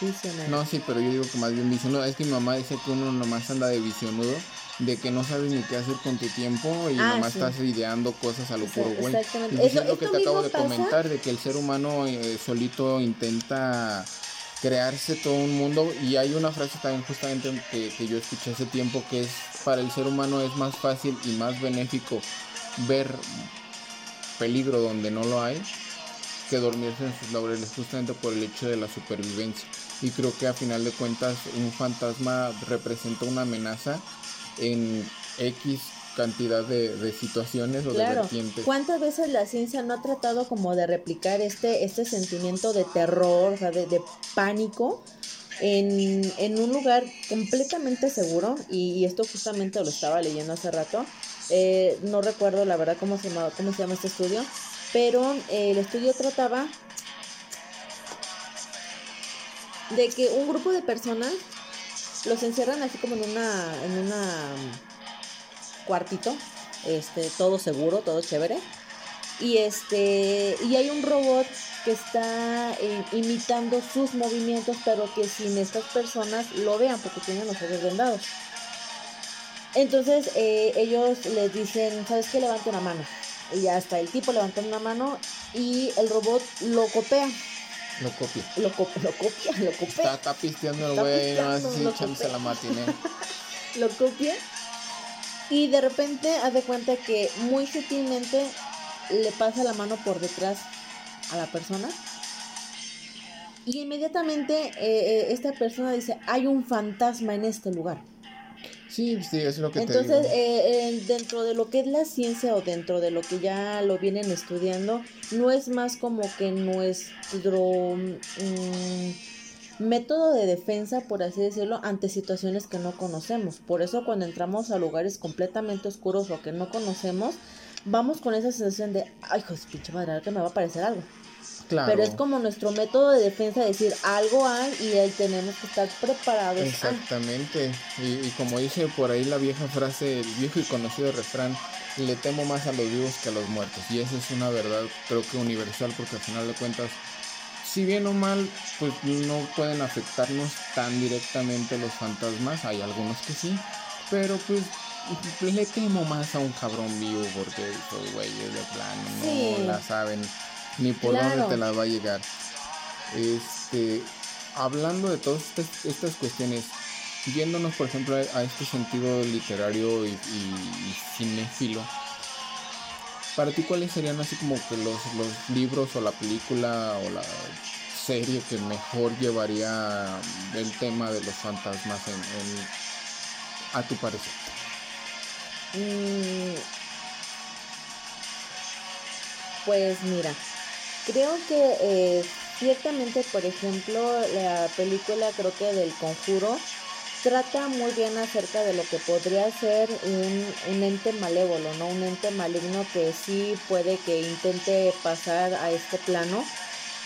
Visionario. No, sí, pero yo digo que más bien visionudo. Es que mi mamá dice que uno nomás anda de visionudo de que no sabes ni qué hacer con tu tiempo y ah, nomás estás ideando cosas a lo puro güey. Exactamente. es lo que te acabo de comentar, de que el ser humano eh, solito intenta crearse todo un mundo y hay una frase también justamente que, que yo escuché hace tiempo que es para el ser humano es más fácil y más benéfico ver peligro donde no lo hay que dormirse en sus laureles justamente por el hecho de la supervivencia y creo que a final de cuentas un fantasma representa una amenaza en X cantidad de, situaciones o de vertientes. ¿Cuántas veces la ciencia no ha tratado como de replicar este, este sentimiento de terror, o sea, de, pánico en, en, un lugar completamente seguro? Y, esto justamente lo estaba leyendo hace rato. Eh, no recuerdo la verdad cómo se llama, cómo se llama este estudio, pero eh, el estudio trataba de que un grupo de personas los encierran así como en una en una mm, cuartito este todo seguro todo chévere. Y este y hay un robot que está eh, imitando sus movimientos pero que sin estas personas lo vean porque tienen los ojos vendados. Entonces eh, ellos les dicen sabes qué levante una mano y hasta el tipo levanta una mano y el robot lo copia lo copia. Lo, copia, lo copia, lo copia. Está, está pisteando el güey, no así echándose la matiné. *laughs* lo copia. Y de repente hace cuenta que muy sutilmente le pasa la mano por detrás a la persona. Y inmediatamente eh, eh, esta persona dice, hay un fantasma en este lugar. Sí, sí, es lo que Entonces, te digo. Eh, eh, dentro de lo que es la ciencia o dentro de lo que ya lo vienen estudiando, no es más como que nuestro, mm, método de defensa, por así decirlo, ante situaciones que no conocemos. Por eso cuando entramos a lugares completamente oscuros o que no conocemos, vamos con esa sensación de, ay, pues pinche madre, que me va a aparecer algo. Claro. Pero es como nuestro método de defensa, decir algo hay y ahí tenemos que estar preparados. Exactamente. Y, y, como dice por ahí la vieja frase, el viejo y conocido refrán, le temo más a los vivos que a los muertos. Y eso es una verdad, creo que universal, porque al final de cuentas, si bien o mal, pues no pueden afectarnos tan directamente los fantasmas. Hay algunos que sí, pero pues le temo más a un cabrón vivo porque esos güeyes de plano no la saben ni por dónde te la va a llegar. Este, hablando de todas estas, cuestiones, yéndonos por ejemplo a, este sentido literario y, y, cinéfilo, para ti cuáles serían así como que los, los libros o la película o la serie que mejor llevaría el tema de los fantasmas en, a tu parecer? Mm, pues mira, Creo que eh, ciertamente, por ejemplo, la película creo que del conjuro trata muy bien acerca de lo que podría ser un, ente malévolo, ¿no? Un ente maligno que sí puede que intente pasar a este plano,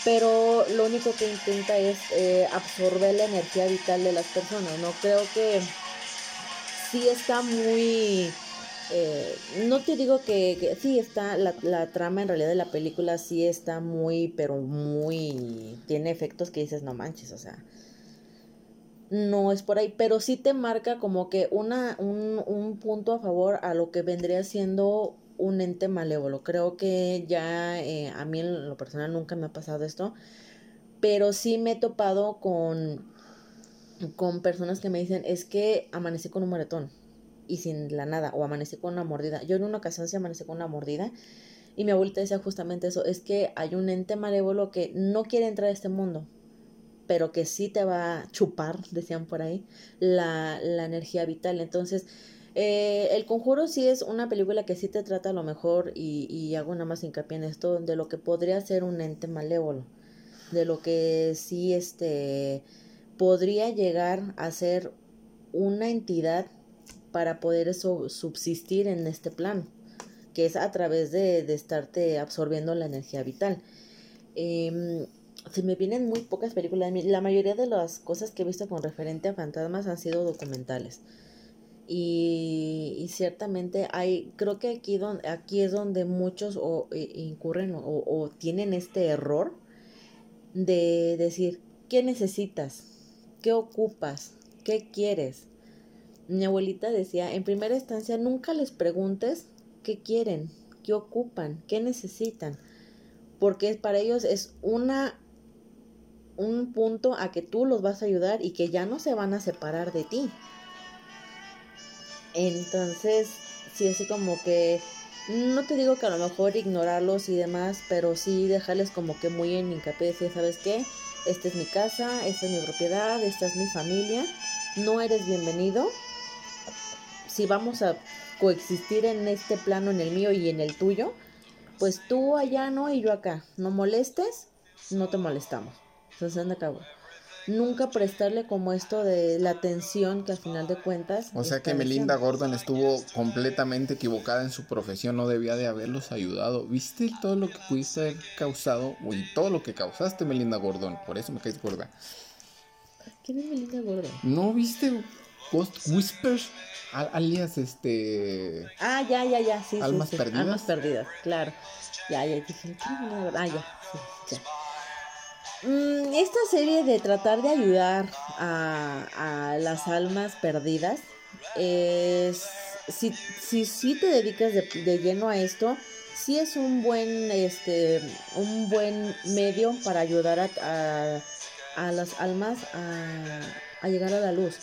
pero lo único que intenta es eh, absorber la energía vital de las personas, ¿no? Creo que sí está muy eh, no te digo que, sí está, la, trama en realidad de la película sí está muy, pero muy, tiene efectos que dices, no manches, o sea, no es por ahí, pero sí te marca como que una, un, un punto a favor a lo que vendría siendo un ente malévolo. Creo que ya eh, a mí en lo personal nunca me ha pasado esto, pero sí me he topado con, con personas que me dicen, es que amanecí con un moretón y sin la nada, o amanecí con una mordida. Yo en una ocasión sí amanecí con una mordida y mi abuelita decía justamente eso, es que hay un ente malévolo que no quiere entrar a este mundo, pero que sí te va a chupar, decían por ahí, la, la energía vital. Entonces, eh, El Conjuro sí es una película que sí te trata a lo mejor, y, y hago nada más hincapié en esto, de lo que podría ser un ente malévolo, de lo que sí este, podría llegar a ser una entidad para poder eso subsistir en este plano, que es a través de, de estarte absorbiendo la energía vital. Eh, se me vienen muy pocas películas. La mayoría de las cosas que he visto con referente a fantasmas han sido documentales. Y, ciertamente hay, creo que aquí, donde, aquí es donde muchos o, incurren o, o tienen este error de decir, ¿qué necesitas? ¿Qué ocupas? ¿Qué quieres? Mi abuelita decía, en primera instancia, nunca les preguntes qué quieren, qué ocupan, qué necesitan, porque para ellos es una un punto a que tú los vas a ayudar y que ya no se van a separar de ti. Entonces, sí, así como que no te digo que a lo mejor ignorarlos y demás, pero sí dejarles como que muy en hincapié, decir, ¿sabes qué? Esta es mi casa, esta es mi propiedad, esta es mi familia, no eres bienvenido, si vamos a coexistir en este plano, en el mío y en el tuyo, pues tú allá no y yo acá. No molestes, no te molestamos. Entonces, anda acabo. Nunca prestarle como esto de la atención que al final de cuentas. O sea que Melinda Gordon estuvo completamente equivocada en su profesión, no debía de haberlos ayudado. ¿Viste todo lo que pudiste haber causado? Y todo lo que causaste, Melinda Gordon. Por eso me caes gorda. ¿Quién es Melinda Gordon? ¿No viste Ghost Whispers? alias este. Ah, ya, ya, ya, sí. Almas perdidas. Almas perdidas, claro. Ya, ya, dije, Ah, ya, sí, ya. Mm, esta serie de tratar de ayudar a, a las almas perdidas es. Si, si, si te dedicas de, de lleno a esto, sí es un buen, este, un buen medio para ayudar a, a, a las almas a, a llegar a la luz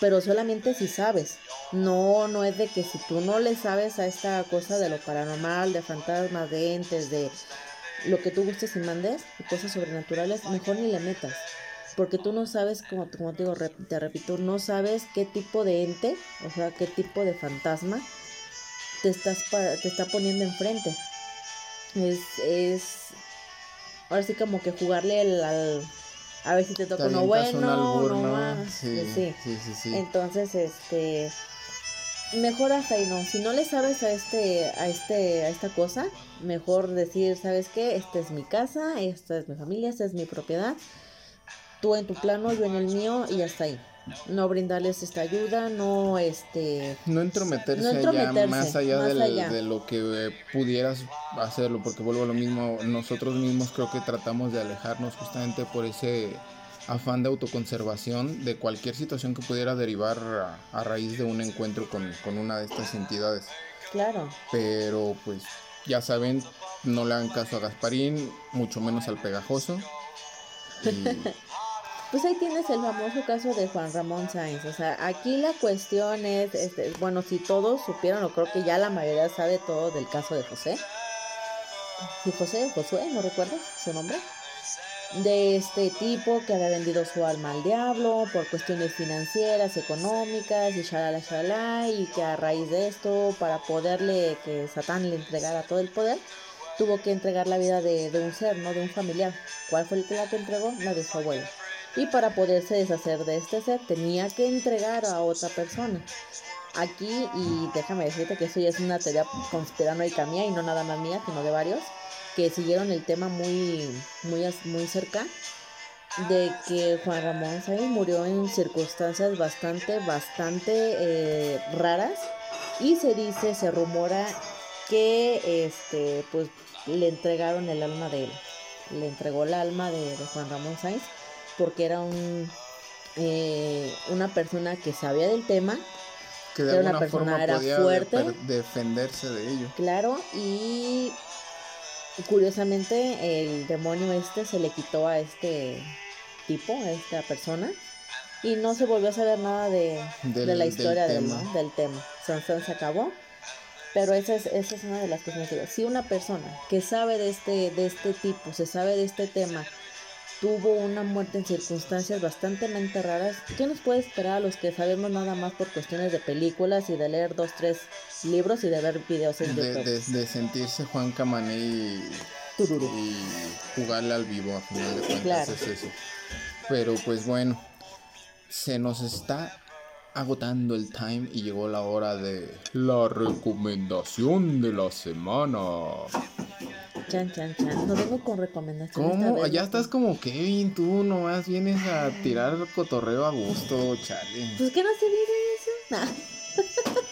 pero solamente si sabes. No, no es de que si tú no le sabes a esta cosa de lo paranormal, de fantasmas, de entes, de lo que tú gustes y mandes, de cosas sobrenaturales, mejor ni le metas. Porque tú no sabes, como, como te digo, te repito, no sabes qué tipo de ente, o sea, qué tipo de fantasma te, estás te está poniendo enfrente. Es, es, ahora sí como que jugarle al a ver si te toca uno bueno, no más. Sí, sí. sí, sí, Entonces, este mejor hasta ahí no. Si no le sabes a este, a este, a esta cosa, mejor decir, ¿sabes qué? Esta es mi casa, esta es mi familia, esta es mi propiedad. Tú en tu plano, yo en el mío y hasta ahí. No brindarles esta ayuda, no este no entrometerse, más allá, de lo que eh, pudieras hacerlo, porque vuelvo a lo mismo, nosotros mismos creo que tratamos de alejarnos justamente por ese afán de autoconservación de cualquier situación que pudiera derivar a, raíz de un encuentro con, una de estas entidades. Claro. Pero pues ya saben, no le hagan caso a Gasparín, mucho menos al pegajoso. *laughs* pues ahí tienes el famoso caso de Juan Ramón Sáenz. O sea, aquí la cuestión es, este, bueno, si todos supieron, o creo que ya la mayoría sabe todo del caso de José. Si José, Josué, no recuerdo su nombre de este tipo que había vendido su alma al diablo por cuestiones financieras, económicas y shalala shalala y que a raíz de esto para poderle que Satán le entregara todo el poder tuvo que entregar la vida de, un ser, no de un familiar. ¿Cuál fue el que la que entregó? La de su abuelo. Y para poderse deshacer de este ser tenía que entregar a otra persona. Aquí, y déjame decirte que eso ya es una teoría conspiranoica mía y no nada más mía, sino de varios, que siguieron el tema muy, muy, muy cerca de que Juan Ramón Sáenz murió en circunstancias bastante, bastante eh, raras. Y se dice, se rumora que este, pues le entregaron el alma de él, le entregó el alma de, Juan Ramón Sáenz porque era un, eh, una persona que sabía del tema, que de era una persona era fuerte, defenderse de ello. Claro, y curiosamente el demonio este se le quitó a este tipo, a esta persona, y no se volvió a saber nada de, la historia del, tema. ¿no? del tema. Sansón se acabó. Pero esa es, esa es una de las cosas que Si una persona que sabe de este, de este tipo, se sabe de este tema, tuvo una muerte en circunstancias bastante raras. ¿Qué nos puede esperar a los que sabemos nada más por cuestiones de películas y de leer dos, tres libros y de ver videos en YouTube? De, sentirse Juan Camané y, jugarle al vivo, a final de cuentas es eso. Pero pues bueno, se nos está agotando el time y llegó la hora de la recomendación de la semana. Chan, chan, chan. No vengo con recomendaciones. ¿Cómo? Ya estás como Kevin, tú nomás vienes a tirar cotorreo a gusto, chale. Pues que no se vive eso.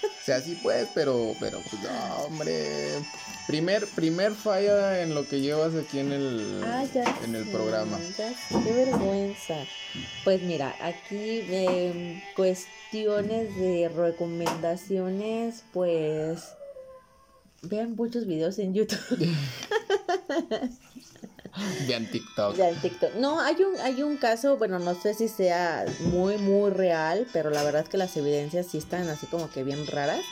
o sea, sí pues, pero, pero, pues, no, hombre. Primer, primer falla en lo que llevas aquí en el, ah, en el programa. qué vergüenza. Pues mira, aquí eh, cuestiones de recomendaciones, pues vean muchos videos en YouTube. *laughs* Vean TikTok. Vean TikTok. No, hay un, hay un caso, bueno, no sé si sea muy, muy real, pero la verdad es que las evidencias sí están así como que bien raras.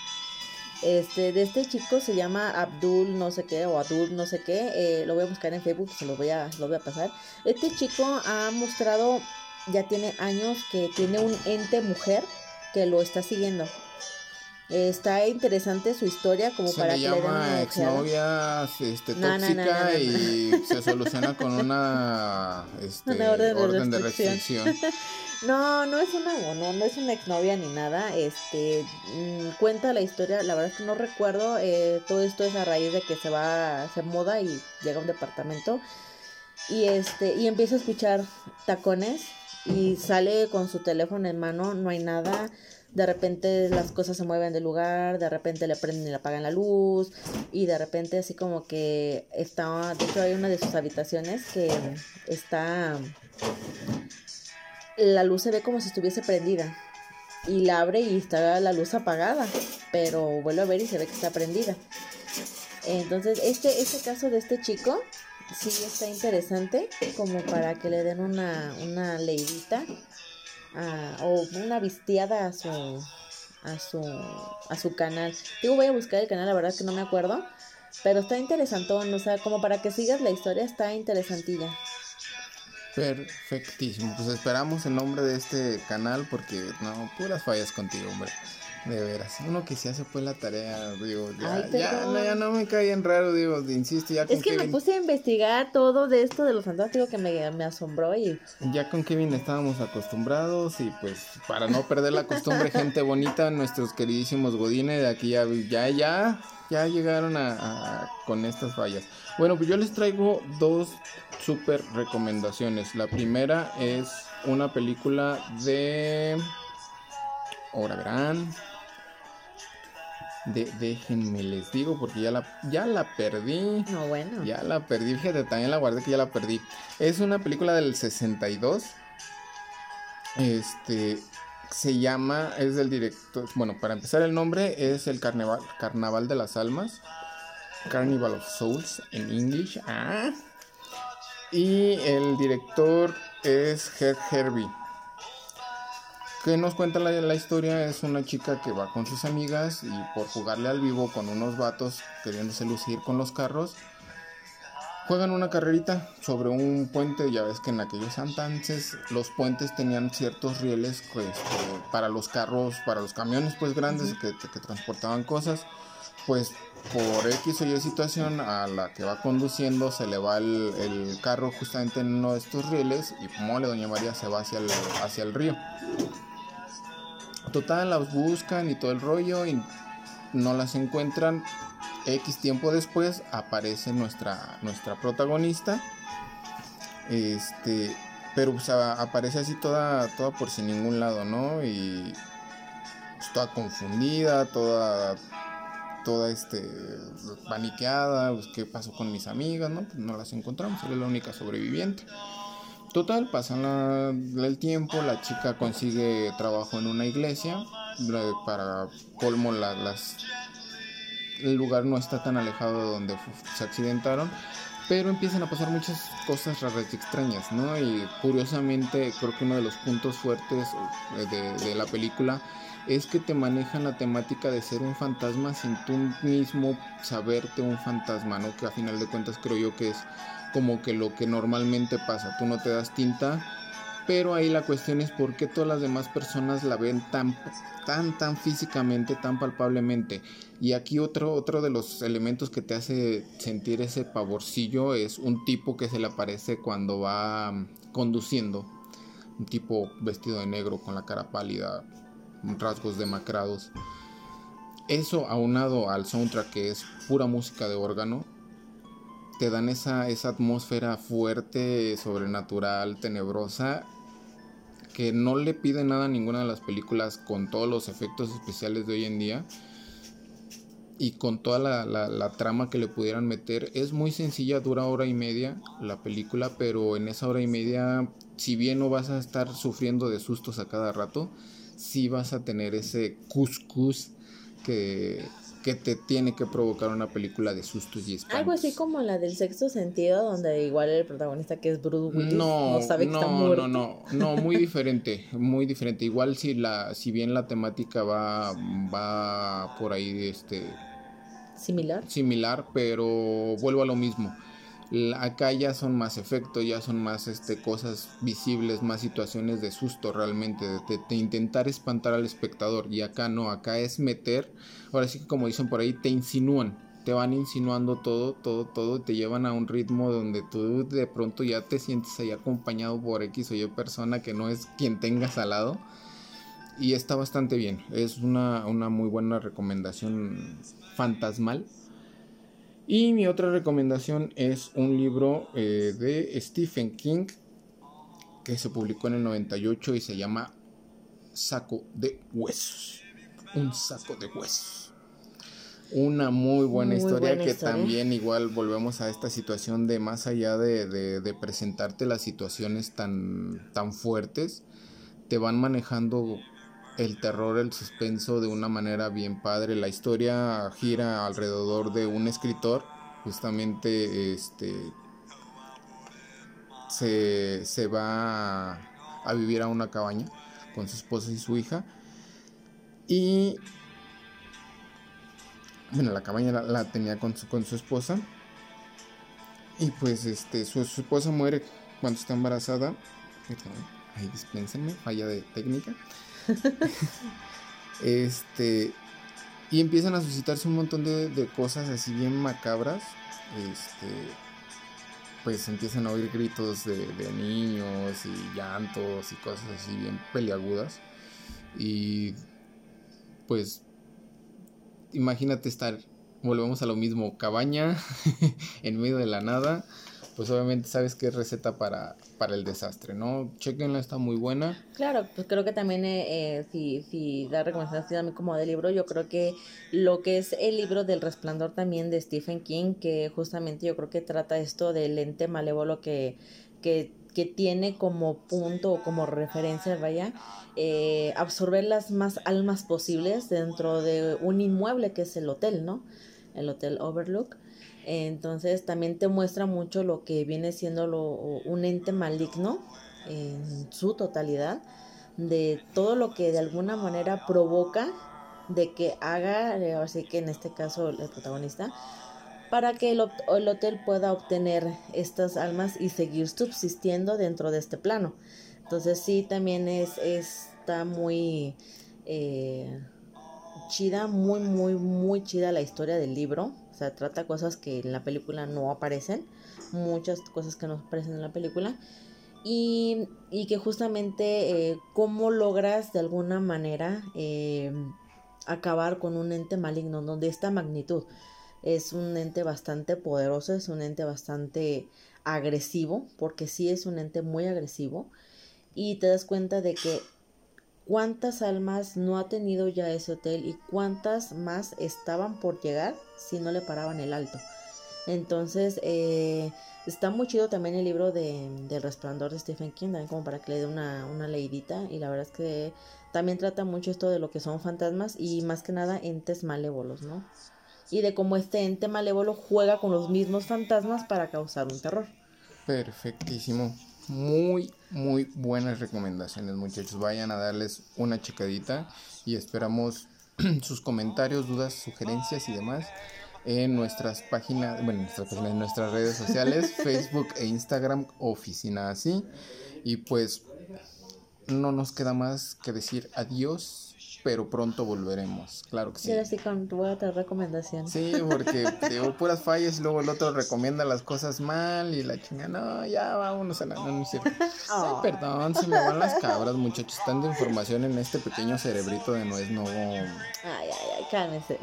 Este, de este chico se llama Abdul no sé qué, o Abdul no sé qué, eh, lo voy a buscar en Facebook, se lo voy a, lo voy a pasar. Este chico ha mostrado, ya tiene años que tiene un ente mujer que lo está siguiendo. Está interesante su historia como se para le llama exnovia este, tóxica y se soluciona con una, *laughs* este, orden, de restricción. *laughs* no, no es una no, no es una exnovia ni nada. Este mm, cuenta la historia, la verdad es que no recuerdo. Eh, todo esto es a raíz de que se va a hacer moda y llega a un departamento y este y empieza a escuchar tacones y sale con su teléfono en mano, no hay nada de repente las cosas se mueven de lugar, de repente le prenden y le apagan la luz y de repente así como que está, de hecho hay una de sus habitaciones que está, la luz se ve como si estuviese prendida y la abre y está la luz apagada, pero vuelve a ver y se ve que está prendida. Entonces, este, este caso de este chico sí está interesante como para que le den una, una o una vistiada a su a su a su canal. Digo, voy a buscar el canal, la verdad que no me acuerdo, pero está interesantón, o sea, como para que sigas la historia está interesantilla. Perfectísimo. Pues esperamos el nombre de este canal porque no, puras fallas contigo, hombre. De veras, uno que se hace pues la tarea, digo, ya, ya, no, ya no me cae en raro, digo, insisto, ya con Es que me puse a investigar todo de esto de los fantásticos que me, me, asombró y... Ya con Kevin estábamos acostumbrados y pues para no perder la costumbre, gente bonita, nuestros queridísimos Godine de aquí ya, ya, ya, ya llegaron a, con estas fallas. Bueno, pues yo les traigo dos super recomendaciones. La primera es una película de... Ahora verán, de, déjenme les digo porque ya la, ya la perdí. No, bueno. Ya la perdí, fíjate, también la guardé que ya la perdí. Es una película del 62. Este se llama, es del director, bueno, para empezar el nombre es el Carnaval, Carnaval de las Almas. Carnival of Souls en English. Ah. Y el director es Herb Herbie que nos cuenta la, historia es una chica que va con sus amigas y por jugarle al vivo con unos vatos queriéndose lucir con los carros, juegan una carrerita sobre un puente. Ya ves que en aquellos entonces los puentes tenían ciertos rieles pues, para los carros, para los camiones pues grandes que, transportaban cosas. Pues por X o Y situación a la que va conduciendo se le va el, carro justamente en uno de estos rieles y mole doña María se va hacia el, hacia el río. Total, las buscan y todo el rollo y no las encuentran. X tiempo después aparece nuestra, nuestra protagonista. Este, pero aparece así toda, toda por sin ningún lado, ¿no? Y pues, toda confundida, toda, toda este, paniqueada. Pues, ¿Qué pasó con mis amigas? No, pues no las encontramos, era la única sobreviviente. Total, pasan el tiempo, la chica consigue trabajo en una iglesia, para colmo las, el lugar no está tan alejado de donde se accidentaron, pero empiezan a pasar muchas cosas raras y extrañas, ¿no? Y curiosamente creo que uno de los puntos fuertes eh, de, de la película es que te manejan la temática de ser un fantasma sin tú mismo saberte un fantasma, ¿no? Que a final de cuentas creo yo que es como que lo que normalmente pasa, tú no te das tinta, pero ahí la cuestión es por qué todas las demás personas la ven tan tan tan físicamente, tan palpablemente. Y aquí otro otro de los elementos que te hace sentir ese pavorcillo es un tipo que se le aparece cuando va conduciendo, un tipo vestido de negro con la cara pálida, rasgos demacrados. Eso aunado al soundtrack que es pura música de órgano, te dan esa, esa atmósfera fuerte, sobrenatural, tenebrosa, que no le pide nada a ninguna de las películas con todos los efectos especiales de hoy en día y con toda la, trama que le pudieran meter. Es muy sencilla, dura hora y media la película, pero en esa hora y media, si bien no vas a estar sufriendo de sustos a cada rato, sí vas a tener ese cuscús que que te tiene que provocar una película de sustos y espantos. Algo así como la del sexto sentido, donde igual el protagonista que es Bruce Willis no, sabe que no, está muerto. No, no, no, muy *laughs* diferente, muy diferente. Igual si la, si bien la temática va, va por ahí, este, similar, similar, pero vuelvo a lo mismo Acá ya son más efectos, ya son más este, cosas visibles, más situaciones de susto realmente, de, intentar espantar al espectador. Y acá no, acá es meter, ahora sí que como dicen por ahí, te insinúan, te van insinuando todo, todo, todo, te llevan a un ritmo donde tú de pronto ya te sientes ahí acompañado por X o Y persona que no es quien tengas al lado. Y está bastante bien, es una, una muy buena recomendación fantasmal y mi otra recomendación es un libro eh, de Stephen King que se publicó en el 98 y se llama Saco de Huesos. Un saco de huesos. Una muy buena historia que también igual volvemos a esta situación de más allá de, de, presentarte las situaciones tan, tan fuertes, te van manejando el terror, el suspenso de una manera bien padre. La historia gira alrededor de un escritor, justamente este se, va a, vivir a una cabaña con su esposa y su hija. Y bueno, la cabaña la, tenía con su, con su esposa. Y pues este, su, su esposa muere cuando está embarazada. Ay, dispénsenme, falla de técnica. *laughs* Este, y empiezan a suscitarse un montón de, cosas así bien macabras. Este, pues empiezan a oír gritos de, de, niños y llantos y cosas así bien peliagudas. Y pues imagínate estar, volvemos a lo mismo, cabaña *laughs* en medio de la nada pues obviamente sabes que es receta para, para el desastre, ¿no? Chequenla, está muy buena. Claro, pues creo que también eh, eh si, si da recomendación como de libro, yo creo que lo que es el libro del resplandor también de Stephen King, que justamente yo creo que trata esto del ente malévolo que, que, que tiene como punto o como referencia, vaya, eh, absorber las más almas posibles dentro de un inmueble que es el hotel, ¿no? El Hotel Overlook. Entonces también te muestra mucho lo que viene siendo lo, un ente maligno en su totalidad, de todo lo que de alguna manera provoca de que haga, así que en este caso el protagonista, para que el, el, hotel pueda obtener estas almas y seguir subsistiendo dentro de este plano. Entonces sí, también es, está muy eh, chida, muy, muy, muy chida la historia del libro. O sea, trata cosas que en la película no aparecen, muchas cosas que no aparecen en la película. Y, y que justamente eh, cómo logras de alguna manera eh, acabar con un ente maligno de esta magnitud. Es un ente bastante poderoso, es un ente bastante agresivo, porque sí es un ente muy agresivo. Y te das cuenta de que cuántas almas no ha tenido ya ese hotel y cuántas más estaban por llegar si no le paraban el alto. Entonces, eh, está muy chido también el libro de, del resplandor de Stephen King, también como para que le dé una, una leidita. Y la verdad es que también trata mucho esto de lo que son fantasmas y más que nada entes malévolos, ¿no? Y de cómo este ente malévolo juega con los mismos fantasmas para causar un terror. Perfectísimo. Muy, muy buenas recomendaciones, muchachos. Vayan a darles una checadita y esperamos *clears throat* sus comentarios, dudas, sugerencias y demás en nuestras páginas, bueno, en nuestras redes sociales, *laughs* Facebook e Instagram, Oficina Así. Y pues no nos queda más que decir adiós pero pronto volveremos, claro que sí. Pero sí con tu otra recomendación. Sí, porque *laughs* digo puras fallas y luego el otro recomienda las cosas mal y la chinga, no, ya vámonos a la... No, no Ay, perdón, se me van las cabras, muchachos, tanta información en este pequeño cerebrito de nuez no... Ay, ay, ay, cálmese.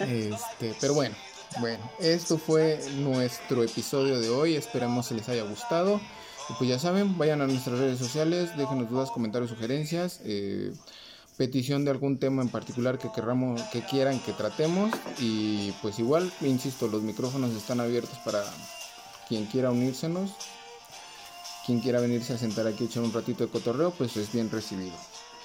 Este, pero bueno, bueno, esto fue nuestro episodio de hoy, esperamos que les haya gustado. Y pues ya saben, vayan a nuestras redes sociales, déjenos dudas, comentarios, sugerencias. Eh, petición de algún tema en particular que querramos, que quieran que tratemos y pues igual, insisto, los micrófonos están abiertos para quien quiera unírsenos, quien quiera venirse a sentar aquí a echar un ratito de cotorreo, pues es bien recibido.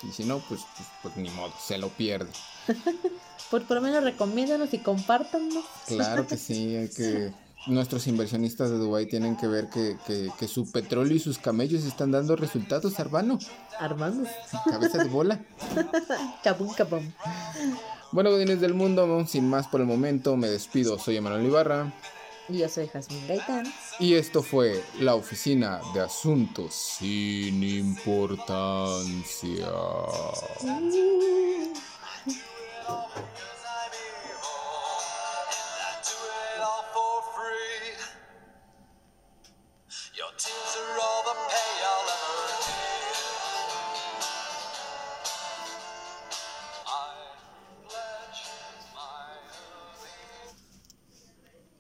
Y si no, pues, pues, pues ni modo, se lo pierde. *laughs* por, por lo menos recomiéndanos y compártanos. Claro que sí, hay que *laughs* nuestros inversionistas de Dubai tienen que ver que, que, su petróleo y sus camellos están dando resultados, Arbano. Armando. Cabeza de bola. *laughs* cabum, cabum. Bueno, godines del mundo, sin más por el momento, me despido. Soy Emanuel Ibarra. Y yo soy Jasmine Gaitán. Y esto fue la Oficina de Asuntos sin Importancia. Uh.